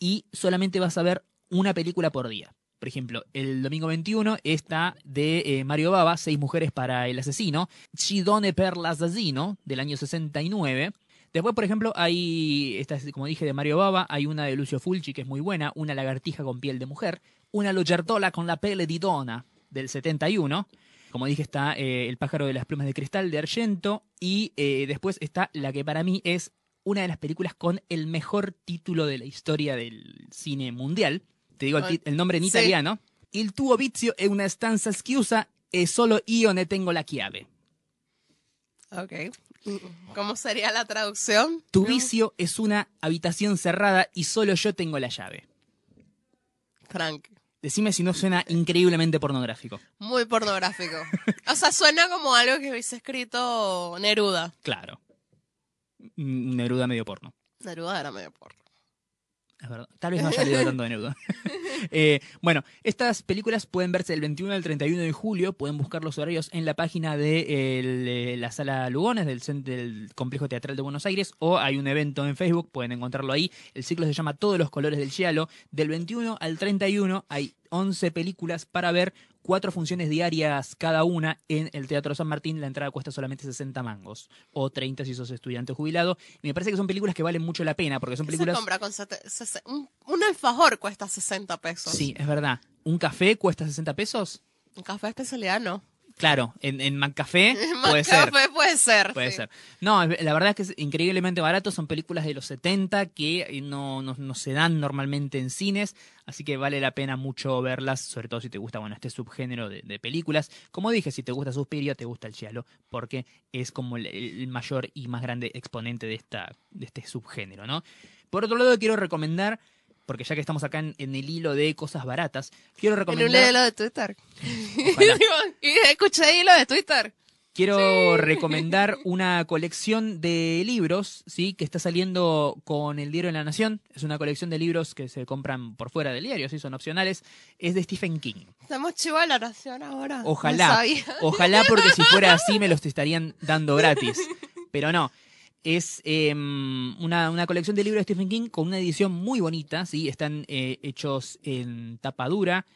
y solamente vas a ver una película por día. Por ejemplo, el domingo 21 está de eh, Mario Bava, Seis mujeres para el asesino, Chidone per l'assassino, del año 69. Después, por ejemplo, hay, esta es, como dije, de Mario Bava, hay una de Lucio Fulci, que es muy buena, una lagartija con piel de mujer, una Lucertola con la pelle di donna, del 71. Como dije, está eh, El pájaro de las plumas de cristal, de Argento, y eh, después está la que para mí es una de las películas con el mejor título de la historia del cine mundial. Te digo el, nombre en sí. italiano. Il tuo vizio è una stanza schiusa e solo io ne tengo la chiave. Ok. ¿Cómo sería la traducción? Tu vicio es una habitación cerrada y solo yo tengo la llave. Frank. Decime si no suena increíblemente pornográfico. Muy pornográfico. O sea, suena como algo que hubiese escrito Neruda. Claro. Neruda medio porno. Neruda era medio porno. Tal vez no haya leído tanto de Neruda. Eh, bueno, estas películas pueden verse del 21 al 31 de julio. Pueden buscar los horarios en la página de eh, la sala Lugones del, del Complejo Teatral de Buenos Aires o hay un evento en Facebook, pueden encontrarlo ahí. El ciclo se llama Todos los colores del giallo. Del 21 al 31 hay 11 películas para ver, cuatro funciones diarias cada una en el Teatro San Martín. La entrada cuesta solamente 60 mangos o 30 si sos estudiante o jubilado. Y me parece que son películas que valen mucho la pena porque son ¿Qué se películas... compra con un, un alfajor cuesta 60 pesos. Sí, es verdad. ¿Un café cuesta 60 pesos? Un café especialidad no. Claro, en, en McCafé Más puede ser. puede ser. Puede sí. ser. No, la verdad es que es increíblemente barato. Son películas de los 70 que eh, no, no, no se dan normalmente en cines. Así que vale la pena mucho verlas, sobre todo si te gusta bueno, este subgénero de, de películas. Como dije, si te gusta Suspiria, te gusta el Giallo, porque es como el, el mayor y más grande exponente de, esta, de este subgénero, ¿no? Por otro lado, quiero recomendar, porque ya que estamos acá en, en el hilo de cosas baratas, quiero En un recomendar... hilo de Twitter. Escuché hilo de Twitter. Quiero recomendar una colección de libros, sí, que está saliendo con el diario de la Nación. Es una colección de libros que se compran por fuera del diario, sí, son opcionales. Es de Stephen King. Estamos chivos de la oración ahora. No Ojalá, sabía. ojalá porque si fuera así me los estarían dando gratis. Pero no. Es eh, una, una colección de libros de Stephen King con una edición muy bonita, ¿sí? Están eh, hechos en tapa dura.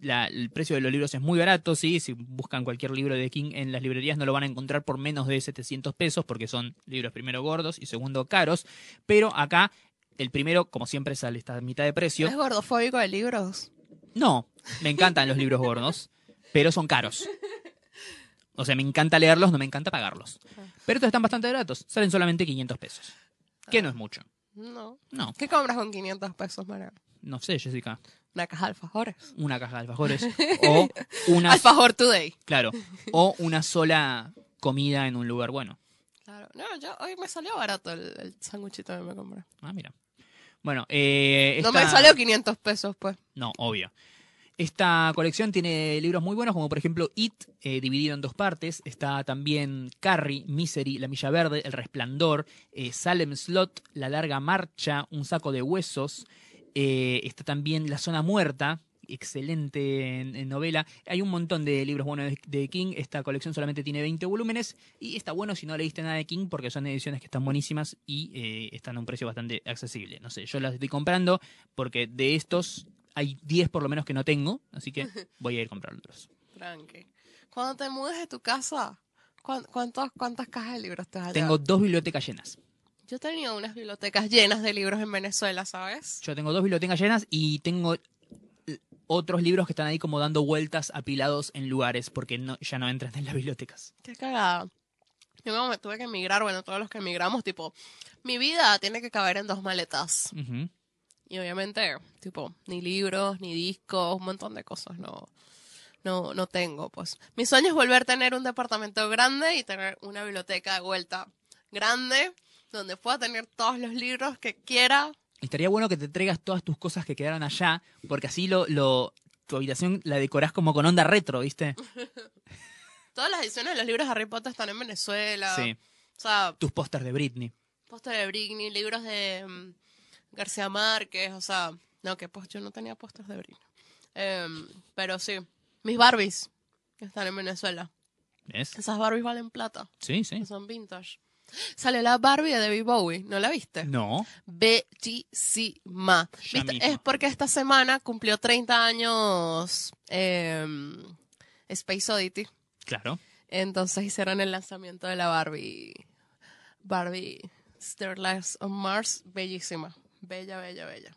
La- el precio de los libros es muy barato, ¿sí? Si buscan cualquier libro de King en las librerías no lo van a encontrar por menos de 700 pesos porque son libros primero gordos y segundo caros. Pero acá el primero, como siempre, sale esta mitad de precio. ¿Es gordofóbico de libros? No, me encantan los libros gordos, pero son caros. O sea, me encanta leerlos, no me encanta pagarlos. Pero estos están bastante baratos, salen solamente 500 pesos. Que no es mucho. No. No, ¿Qué compras con 500 pesos, María? no sé, Jessica. Una caja de alfajores. Una caja de alfajores o una, Alfajor Today. claro, o una sola comida en un lugar bueno. Claro. No, yo hoy me salió barato el, el sanguchito que me compré. Ah, mira. Bueno, eh, No me salió 500 pesos, pues. No, obvio. Esta colección tiene libros muy buenos, como por ejemplo It, eh, dividido en dos partes. Está también Carrie, Misery, La Milla Verde, El Resplandor, eh, Salem Slot, La Larga Marcha, Un Saco de Huesos. Eh, está también La Zona Muerta, excelente en- en novela. Hay un montón de libros buenos de, de King. Esta colección solamente tiene 20 volúmenes y está bueno si no leíste nada de King porque son ediciones que están buenísimas y eh, están a un precio bastante accesible. No sé, yo las estoy comprando porque de estos hay 10 por lo menos que no tengo, así que voy a ir comprándolos. Tranqui. Cuando te mudes de tu casa, ¿cuán- ¿cuántas, cajas de libros te vas a Tengo dos bibliotecas llenas. Yo tenía unas bibliotecas llenas de libros en Venezuela, ¿sabes? Yo tengo dos bibliotecas llenas y tengo eh, otros libros que están ahí como dando vueltas apilados en lugares porque no, ya no entran en las bibliotecas. Qué cagada. Yo me- tuve que emigrar, bueno, todos los que emigramos, tipo, mi vida tiene que caber en dos maletas. Ujú. Y obviamente, tipo, ni libros, ni discos, un montón de cosas no, no, no tengo, pues. Mi sueño es volver a tener un departamento grande y tener una biblioteca de vuelta grande, donde pueda tener todos los libros que quiera. Estaría bueno que te traigas todas tus cosas que quedaron allá, porque así lo, lo tu habitación la decorás como con onda retro, ¿viste? Todas las ediciones de los libros de Harry Potter están en Venezuela. Sí. O sea, Tus pósters de Britney. póster de Britney, libros de mm, García Márquez, o sea, no, que pues yo no tenía pósters de Britney. Em, pero sí, mis Barbies están en Venezuela. ¿Ves? Esas Barbies valen plata, Sí, sí. que son vintage. Sale la Barbie de David Bowie, ¿no la viste? No. Bellísima. Es porque esta semana cumplió 30 años em, Space Oddity. Claro. Entonces hicieron el lanzamiento de la Barbie. Barbie Starlight on Mars. Bellísima. Bella, bella, bella.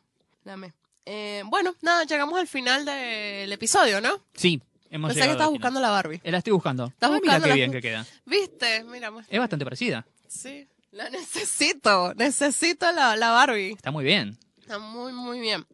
La amé. Eh, bueno, nada, llegamos al final del episodio, ¿no? Sí, hemos Pensé que llegado estabas al final. buscando la Barbie. Eh, La estoy buscando. Estás Ah, mira buscando qué la- bien que queda. ¿Viste? Mira, muestra. Es bastante parecida. Sí. La necesito. Necesito la, la Barbie. Está muy bien. Está muy, muy bien.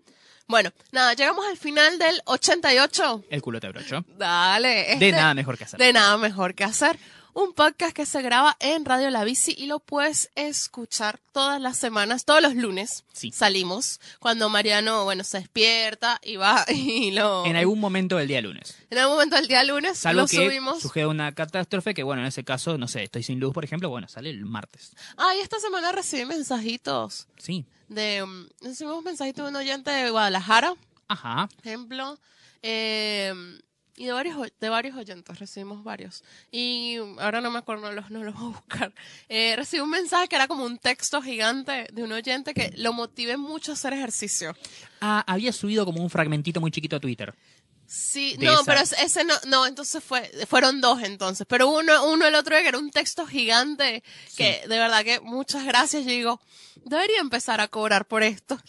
Bueno, nada, llegamos al final del 88. El culo te brocho. Dale. De este- nada mejor que hacer. De nada mejor que hacer. Un podcast que se graba en Radio La Bici y lo puedes escuchar todas las semanas, todos los lunes. Sí. Salimos cuando Mariano, bueno, se despierta y va y lo. En algún momento del día lunes. en algún momento del día lunes Salvo lo que subimos. una catástrofe que, bueno, en ese caso, no sé, estoy sin luz, por ejemplo, bueno, sale el martes. Ah, y esta semana recibí mensajitos Sí. de. mm, Recibimos mensajitos de un oyente de Guadalajara, Ajá. ejemplo. eh, y de varios, de varios oyentes, recibimos varios. Y ahora no me acuerdo, no los, no los voy a buscar. Eh, recibí un mensaje que era como un texto gigante de un oyente que lo motive mucho a hacer ejercicio. Ah, había subido como un fragmentito muy chiquito a Twitter. Sí, no, esa. pero ese no, no, entonces fue, fueron dos entonces, pero uno, uno el otro que era un texto gigante, que de verdad que muchas gracias, yo digo, debería empezar a cobrar por esto,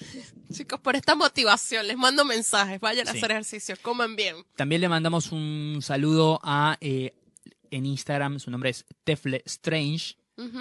chicos, por esta motivación, les mando mensajes, vayan a hacer ejercicio, coman bien. También le mandamos un saludo a, eh, en Instagram, su nombre es Tefle Strange,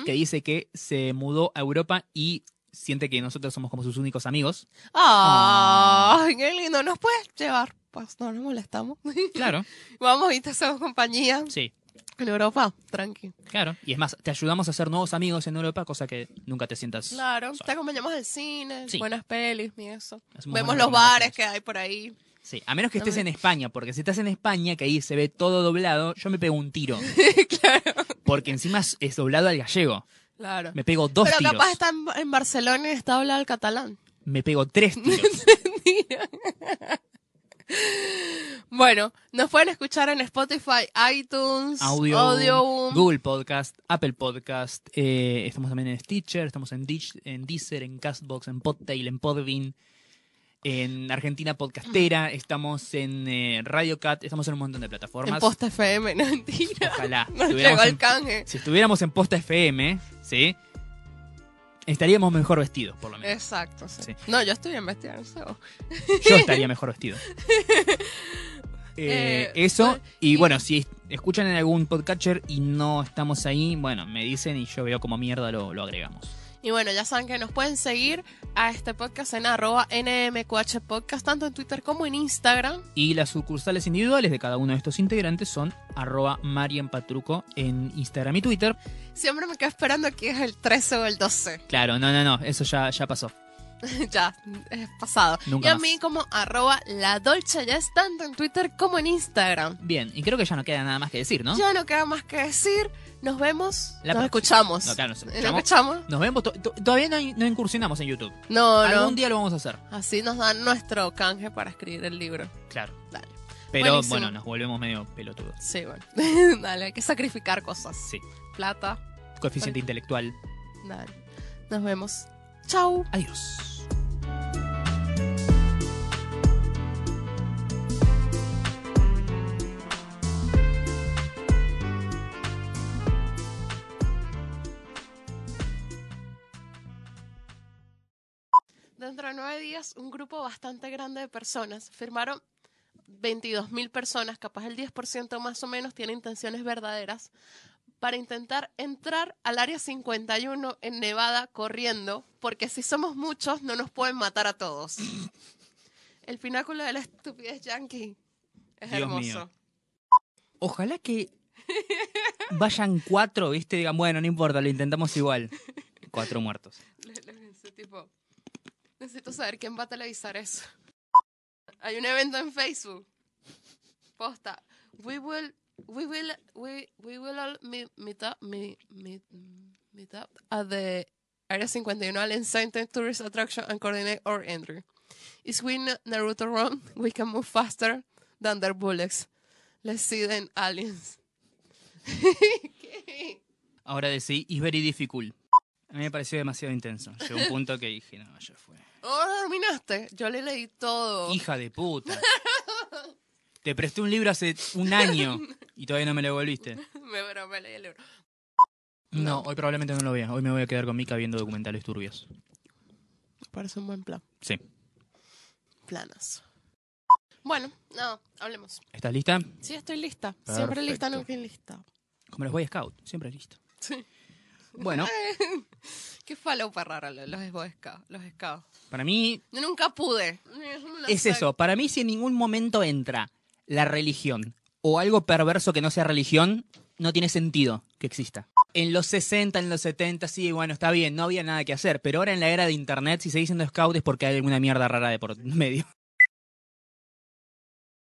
que dice que se mudó a Europa y siente que nosotros somos como sus únicos amigos. Ay, qué lindo, nos puedes llevar, pues no nos molestamos. Claro, Vamos y te hacemos compañía. Sí, en Europa, tranqui. claro. Y es más, te ayudamos a hacer nuevos amigos en Europa, cosa que nunca te sientas. Claro, solo. te acompañamos al cine, Sí. buenas pelis y eso. Hacemos Vemos los bares que hay por ahí. Sí, a menos que estés en España, porque si estás en España, que ahí se ve todo doblado, yo me pego un tiro. claro. Porque encima es- doblado al gallego. Claro. Me pego dos Pero tiros. capaz está en, en Barcelona y está hablado el catalán. Me pego tres tiros. Bueno, nos pueden escuchar en Spotify, iTunes, Audio, Audioboom. Google Podcast, Apple Podcast, eh, estamos también en Stitcher, estamos en, Dich- en Deezer, en Castbox, en Podtail, en Podbean, en Argentina Podcastera, estamos en eh, Radio Cat, estamos en un montón de en plataformas. Posta FM, no mentira. Ojalá. Nos estuviéramos llegó el en- canje. si estuviéramos en Posta FM, ¿sí? Estaríamos mejor vestidos, por lo menos. Exacto, sí. Sí. No, yo estoy bien vestida, no sé vos. Yo estaría mejor vestido. Eh, Eh, eso, y y- bueno, si escuchan en algún podcatcher y no estamos ahí, bueno, me dicen y yo veo como mierda lo, lo agregamos. Y bueno, ya saben que nos pueden seguir a este podcast en arroba NMQH Podcast, tanto en Twitter como en Instagram. Y las sucursales individuales de cada uno de estos integrantes son arroba marianpatruco en Instagram y Twitter. Siempre me quedo esperando que es el 13 o el 12. Claro, no, no, no, eso ya, ya pasó. ya, es pasado. Nunca y a más. mí como arroba la Dolce ya es tanto en Twitter como en Instagram. Bien, y creo que ya no queda nada más que decir, ¿no? Ya no queda más que decir. Nos vemos. La nos escuchamos. No, claro, nos ¿Nos escuchamos. Nos vemos, to- to- todavía no, no incursionamos en YouTube. No, Algún no. día lo vamos a hacer, Así nos dan nuestro canje para escribir el libro. claro. Dale. Pero Buenísimo. bueno, nos volvemos medio pelotudos. Sí, bueno. Dale, hay que sacrificar cosas. Sí. Plata. Coeficiente intelectual. Dale. Nos vemos. Chau. Adiós. Un grupo bastante grande de personas firmaron 22.000 personas, capaz el 10% más o menos tiene intenciones verdaderas, para intentar entrar al área 51 en Nevada corriendo, porque si somos muchos no nos pueden matar a todos. El pináculo de la estupidez yankee es Dios hermoso. mío. Ojalá que vayan cuatro, ¿viste? Digan, bueno, no importa, lo intentamos igual. Cuatro muertos. Le- le- ese tipo, necesito saber quién va a televisar eso. Hay un evento en Facebook. Posta. We will, we will, we, we will all meet, up, meet, meet, up at the Area 51 al Insane Tourist Attraction and coordinate our entry. Is we Na- Naruto run, we can move faster than their bullets. Let's see them aliens. Ahora decí, is very difficult. A mí me pareció demasiado intenso. Llegó un punto que dije, no, ya fue. Oh, terminaste. Yo le leí todo. Hija de puta. Te presté un libro hace un año y todavía no me lo devolviste. me, leí el libro. No, hoy probablemente no lo vea. Hoy me voy a quedar con Mika viendo documentales turbios. Parece un buen plan. Sí. Planas. Bueno, no, hablemos. ¿Estás lista? Sí, estoy lista. Siempre lista, Perfecto. nunca lista. Como los Boy Scout, siempre listo. Sí. Bueno, Qué falopa rara lo- los Boy Scouts. Los para mí Yo nunca pude. No es sé. eso. Para mí si en ningún momento entra la religión o algo perverso que no sea religión, no tiene sentido que exista. En los 60, en los 70, sí, bueno, está bien, no había nada que hacer. Pero ahora en la era de internet, si seguís siendo scout es porque hay alguna mierda rara de por medio.